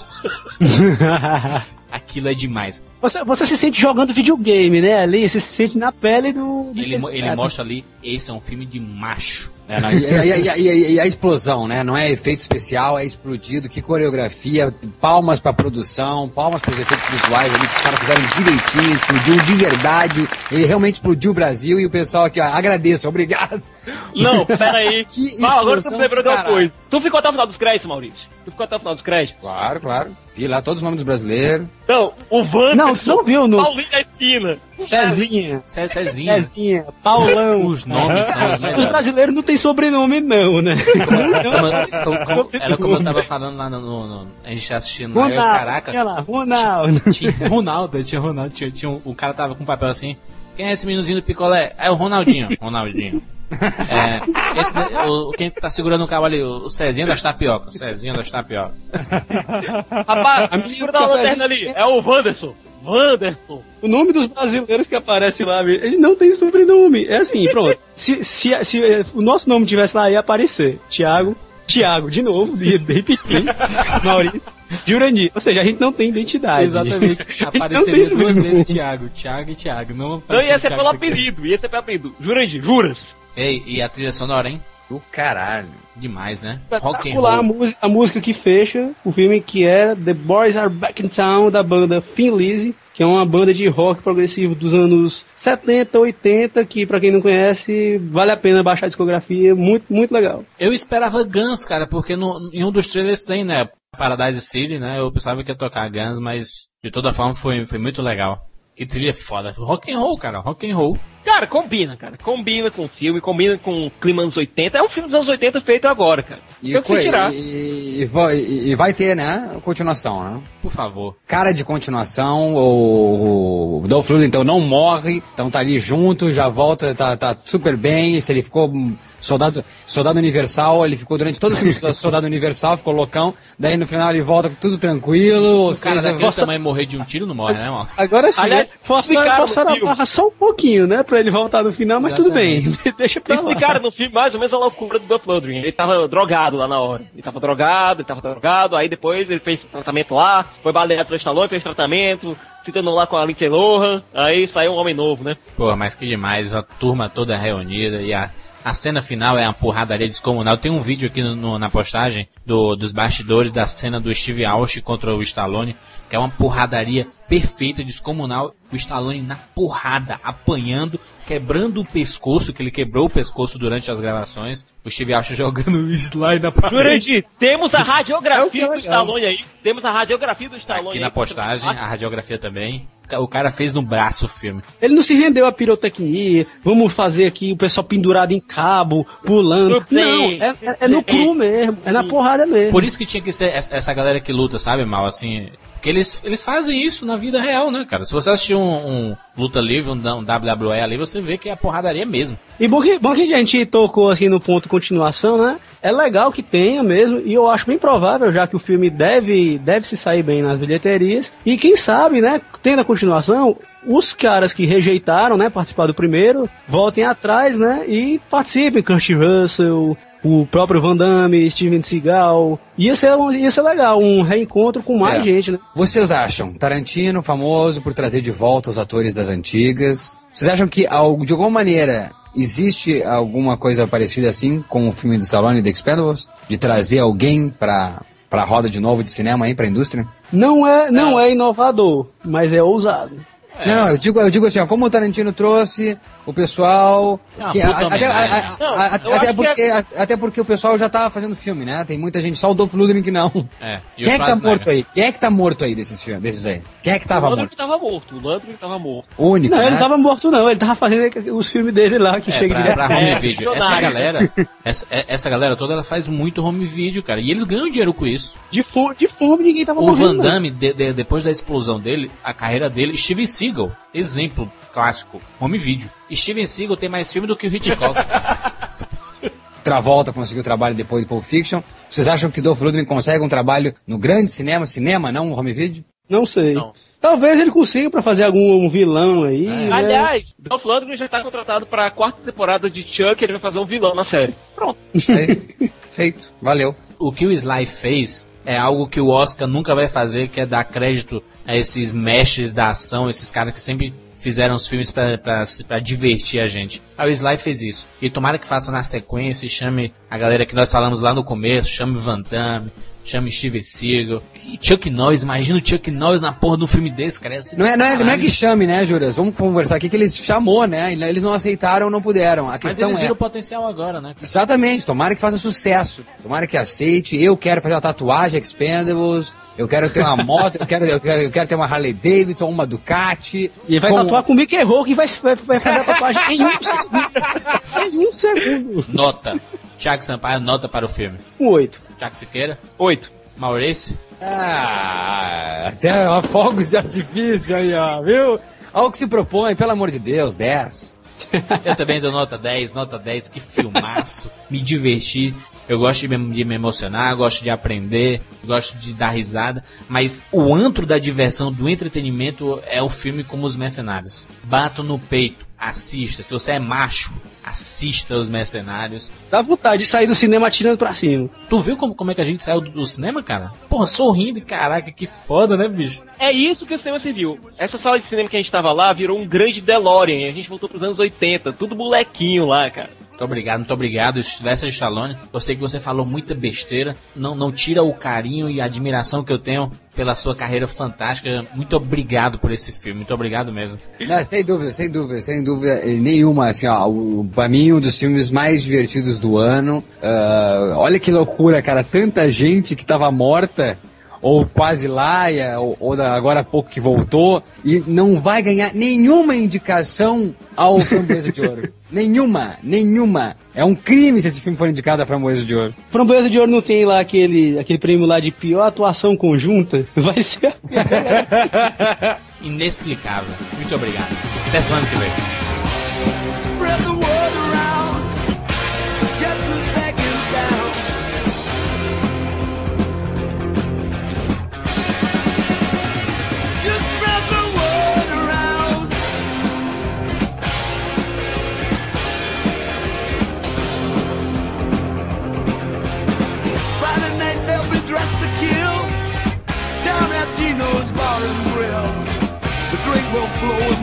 [LAUGHS] Aquilo é demais. Você, você se sente jogando videogame, né? Ali, você se sente na pele do. do Ele, ele mostra ali, esse é um filme de macho. É, e- e a explosão, né? Não é efeito especial, é explodido, que coreografia, palmas pra produção, palmas pros efeitos visuais ali, que os caras fizeram direitinho, explodiu de verdade, ele realmente explodiu o Brasil e o pessoal aqui, ó, agradeço, [LAUGHS] obrigado. Não, pera aí. [LAUGHS] Que Fala, agora tu lembrou de uma coisa. Tu ficou até o final dos créditos, Maurício? Tu ficou até o final dos créditos? Claro, claro. Vi lá todos os nomes dos brasileiros. Não, o Wanderson, Não, tu não viu no- Paulinho da esquina. Cezinha. Cé- Cezinha. Cezinha. Paulão. Os nomes são os Os melhores. brasileiros não tem sobrenome, não, né? Como- como- como- era como eu tava falando lá no, no- no- A gente assistindo lá, eu, Ronaldo, caraca. tinha lá, Ronaldo. Tinha Ronaldo, tinha Ronaldo, tinha, tinha um, o cara tava com um papel assim. Quem é esse meninozinho do picolé? É o Ronaldinho. Ronaldinho. É, esse, o, quem tá segurando o cabo ali? O Cezinha das tapioca. O Cezinha das tapioca. Rapaz, A a menina figura da que lanterna ali é o Wanderson. Wanderson. O nome dos brasileiros que aparece lá, eles não tem sobrenome. É assim, pronto. Se, se, se eh, o nosso nome tivesse lá, ia aparecer. Tiago, Tiago, de novo, repetir. [LAUGHS] Maurício, Jurandir. Ou seja, a gente não tem identidade. Exatamente. Gente não Apareceria tem duas sobrenome. vezes Thiago. Thiago e Thiago. Não, Não, ia ser Thiago pelo apelido, ia ser pelo apelido. Jurandir, juras. Ei, e a trilha sonora, hein? Do caralho. Demais, né? Rock and Espetacular a roll. música, a música que fecha o filme que é The Boys Are Back in Town da banda Thin Lizzy, que é uma banda de rock progressivo dos anos 70, 80, que pra quem não conhece, vale a pena baixar a discografia, muito, muito legal. Eu esperava Guns, cara, porque no, em um dos trailers tem, né? Paradise City, né? Eu pensava que ia tocar Guns, mas de toda forma foi, foi muito legal. Que trilha foda. Rock and roll, cara. Rock and roll. Cara, combina, cara. Combina com o filme, combina com o clima anos 80. É um filme dos anos 80 feito agora, cara. E, Tem o que se tirar. e, e vai, e vai ter, né, continuação, né? Por favor. cara de continuação, o, o Dolph Lundgren então não morre, então tá ali junto, já volta, tá, tá super bem, se ele ficou soldado, soldado universal, ele ficou durante todo o filme soldado universal, ficou loucão, daí no final ele volta tudo tranquilo, O cara seja, daquele tamanho morrer de um tiro não morre, né, mano? Agora sim, Aliás, né? forçaram, forçaram no a barra só um pouquinho, né? Pra ele voltar no final, mas tudo bem. [LAUGHS] Deixa pra lá. Explicaram no filme mais ou menos a loucura do Dolph Lundgren. Ele tava drogado lá na hora. Ele tava drogado, ele tava drogado, aí depois ele fez tratamento lá, foi baleado pelo Stallone, fez tratamento, se danou lá com a Lindsay Lohan, aí saiu um homem novo, né? Pô, mas que demais. A turma toda reunida e a, a cena final é uma porradaria descomunal. Tem um vídeo aqui no- no- na postagem do, dos bastidores da cena do Steve Austin contra o Stallone, que é uma porradaria perfeita, descomunal. O Stallone na porrada, apanhando, quebrando o pescoço, que ele quebrou o pescoço durante as gravações. O Steve Austin [LAUGHS] jogando slide na parede. Jurandir, temos a [LAUGHS] É o que radiografia é do. Stallone aí. Temos a radiografia do Stallone Aqui aí. na postagem, a radiografia também. O cara fez no braço o filme. Ele não se rendeu à pirotecnia, vamos fazer aqui o pessoal pendurado em cabo, pulando. Não é, é- é no cru mesmo, é na porrada mesmo. Por isso que tinha que ser essa galera que luta, sabe, mal, assim. Porque eles, eles fazem isso na vida real, né, cara? Se você assistir um, um luta livre, um, um WWE ali, você vê que é a porradaria mesmo. E bom que, bom que a gente tocou aqui no ponto continuação, né? É legal que tenha mesmo, e eu acho bem provável, já que o filme deve, deve se sair bem nas bilheterias. E quem sabe, né, tendo a continuação, os caras que rejeitaram, né, participar do primeiro, voltem atrás, né, e participem. Kurt Russell, o próprio Van Damme, Steven Seagal. Ia ser, ia ser legal, um reencontro com mais É. gente, né? Vocês acham Tarantino famoso por trazer de volta os atores das antigas? Vocês acham que de alguma maneira existe alguma coisa parecida assim com o filme do Stallone The Expendables? De trazer alguém pra pra roda de novo de cinema aí, pra indústria? Não é, não é inovador, mas é ousado. Não, eu digo, eu digo assim, ó, como o Tarantino trouxe o pessoal. Que- até, a- a- Não, porque, é- a- até porque o pessoal já tava fazendo filme, né? Tem muita gente, só o Dolph que não. É. Quem o é que tá morto aí? Quem é que tá morto aí desses filmes, desses aí? Quem é que tava o morto? tava morto. O Landry tava morto. O único, Não, né? ele não tava morto não, ele tava fazendo os filmes dele lá, que É, chega pra, pra home É, video. Essa galera, [LAUGHS] essa, é- essa galera toda, ela faz muito home video, cara. E eles ganham dinheiro com isso. De fome, de fome ninguém tava O morrendo. Van não. Damme, de- de- depois da explosão dele, a carreira dele, Steven Seagal, exemplo clássico, home video. Steven Seagal tem mais filme do que o Hitchcock. [LAUGHS] Travolta conseguiu trabalho depois de Pulp Fiction. Vocês acham que Dolph Lundgren consegue um trabalho no grande cinema? Cinema, não um home video? Não sei. Não. Talvez ele consiga pra fazer algum vilão aí. né? Aliás, Dolph Lundgren já tá contratado pra quarta temporada de Chuck, ele vai fazer um vilão na série. Pronto. Aí, feito. Valeu. o que o Sly fez é algo que o Oscar nunca vai fazer, que é dar crédito a esses mestres da ação, esses caras que sempre fizeram os filmes pra divertir a gente. Aí o Sly fez isso. E tomara que faça na sequência e chame a galera que nós falamos lá no começo, chame Van Damme, chame Steven Seagal, Chuck Norris, imagina o Chuck Norris na porra de um filme desse, cara. Não é, não, é, não é que chame, né, Juras? Vamos conversar aqui que eles chamou, né? Eles não aceitaram, não puderam. A Mas questão eles é. viram o potencial agora, né? Exatamente, tomara que faça sucesso. Tomara que aceite. Eu quero fazer uma tatuagem Expendables. Eu quero ter uma [LAUGHS] moto, eu quero, eu quero, eu quero ter uma Harley Davidson, uma Ducati. E vai com- tatuar com o Mickey Rourke e vai, vai, vai fazer a tatuagem em um [LAUGHS] segundo. em um segundo. Nota. Thiago Sampaio, nota para o filme. Um oito. Thiago Siqueira, Oito. Maurício. Ah, até ó, fogos de artifício aí, ó, viu? Olha o que se propõe, pelo amor de Deus, 10. [LAUGHS] Eu também dou nota 10, nota 10, que filmaço. me diverti. Eu gosto de me, de me emocionar, gosto de aprender, gosto de dar risada. Mas o antro da diversão, do entretenimento, é o filme como os mercenários. Bato no peito, assista. Se você é macho, assista os mercenários. Dá vontade de sair do cinema atirando pra cima. Tu viu como, como é que a gente saiu do, do cinema, cara? Porra, sorrindo e caraca, que foda, né, bicho? É isso que o cinema serviu. Essa sala de cinema que a gente tava lá virou um grande DeLorean. A gente voltou pros anos 80. Tudo molequinho lá, cara. Muito obrigado, muito obrigado. Sylvester Stallone, eu sei que você falou muita besteira. Não, não tira o carinho e a admiração que eu tenho pela sua carreira fantástica. Muito obrigado por esse filme, muito obrigado mesmo. Não, sem dúvida, sem dúvida, sem dúvida nenhuma, assim, ó, o, pra mim um dos filmes mais divertidos do ano. Ah, olha que loucura, cara, tanta gente que tava morta, ou quase eh, ou, ou da- agora há pouco que voltou, e não vai ganhar nenhuma indicação ao Framboesa de Ouro. [LAUGHS] nenhuma, nenhuma. É um crime se esse filme for indicado a Framboesa de Ouro. Framboesa de Ouro não tem lá aquele, aquele prêmio lá de pior atuação conjunta? [LAUGHS] Vai ser. Inexplicável. Muito obrigado. Até semana que vem.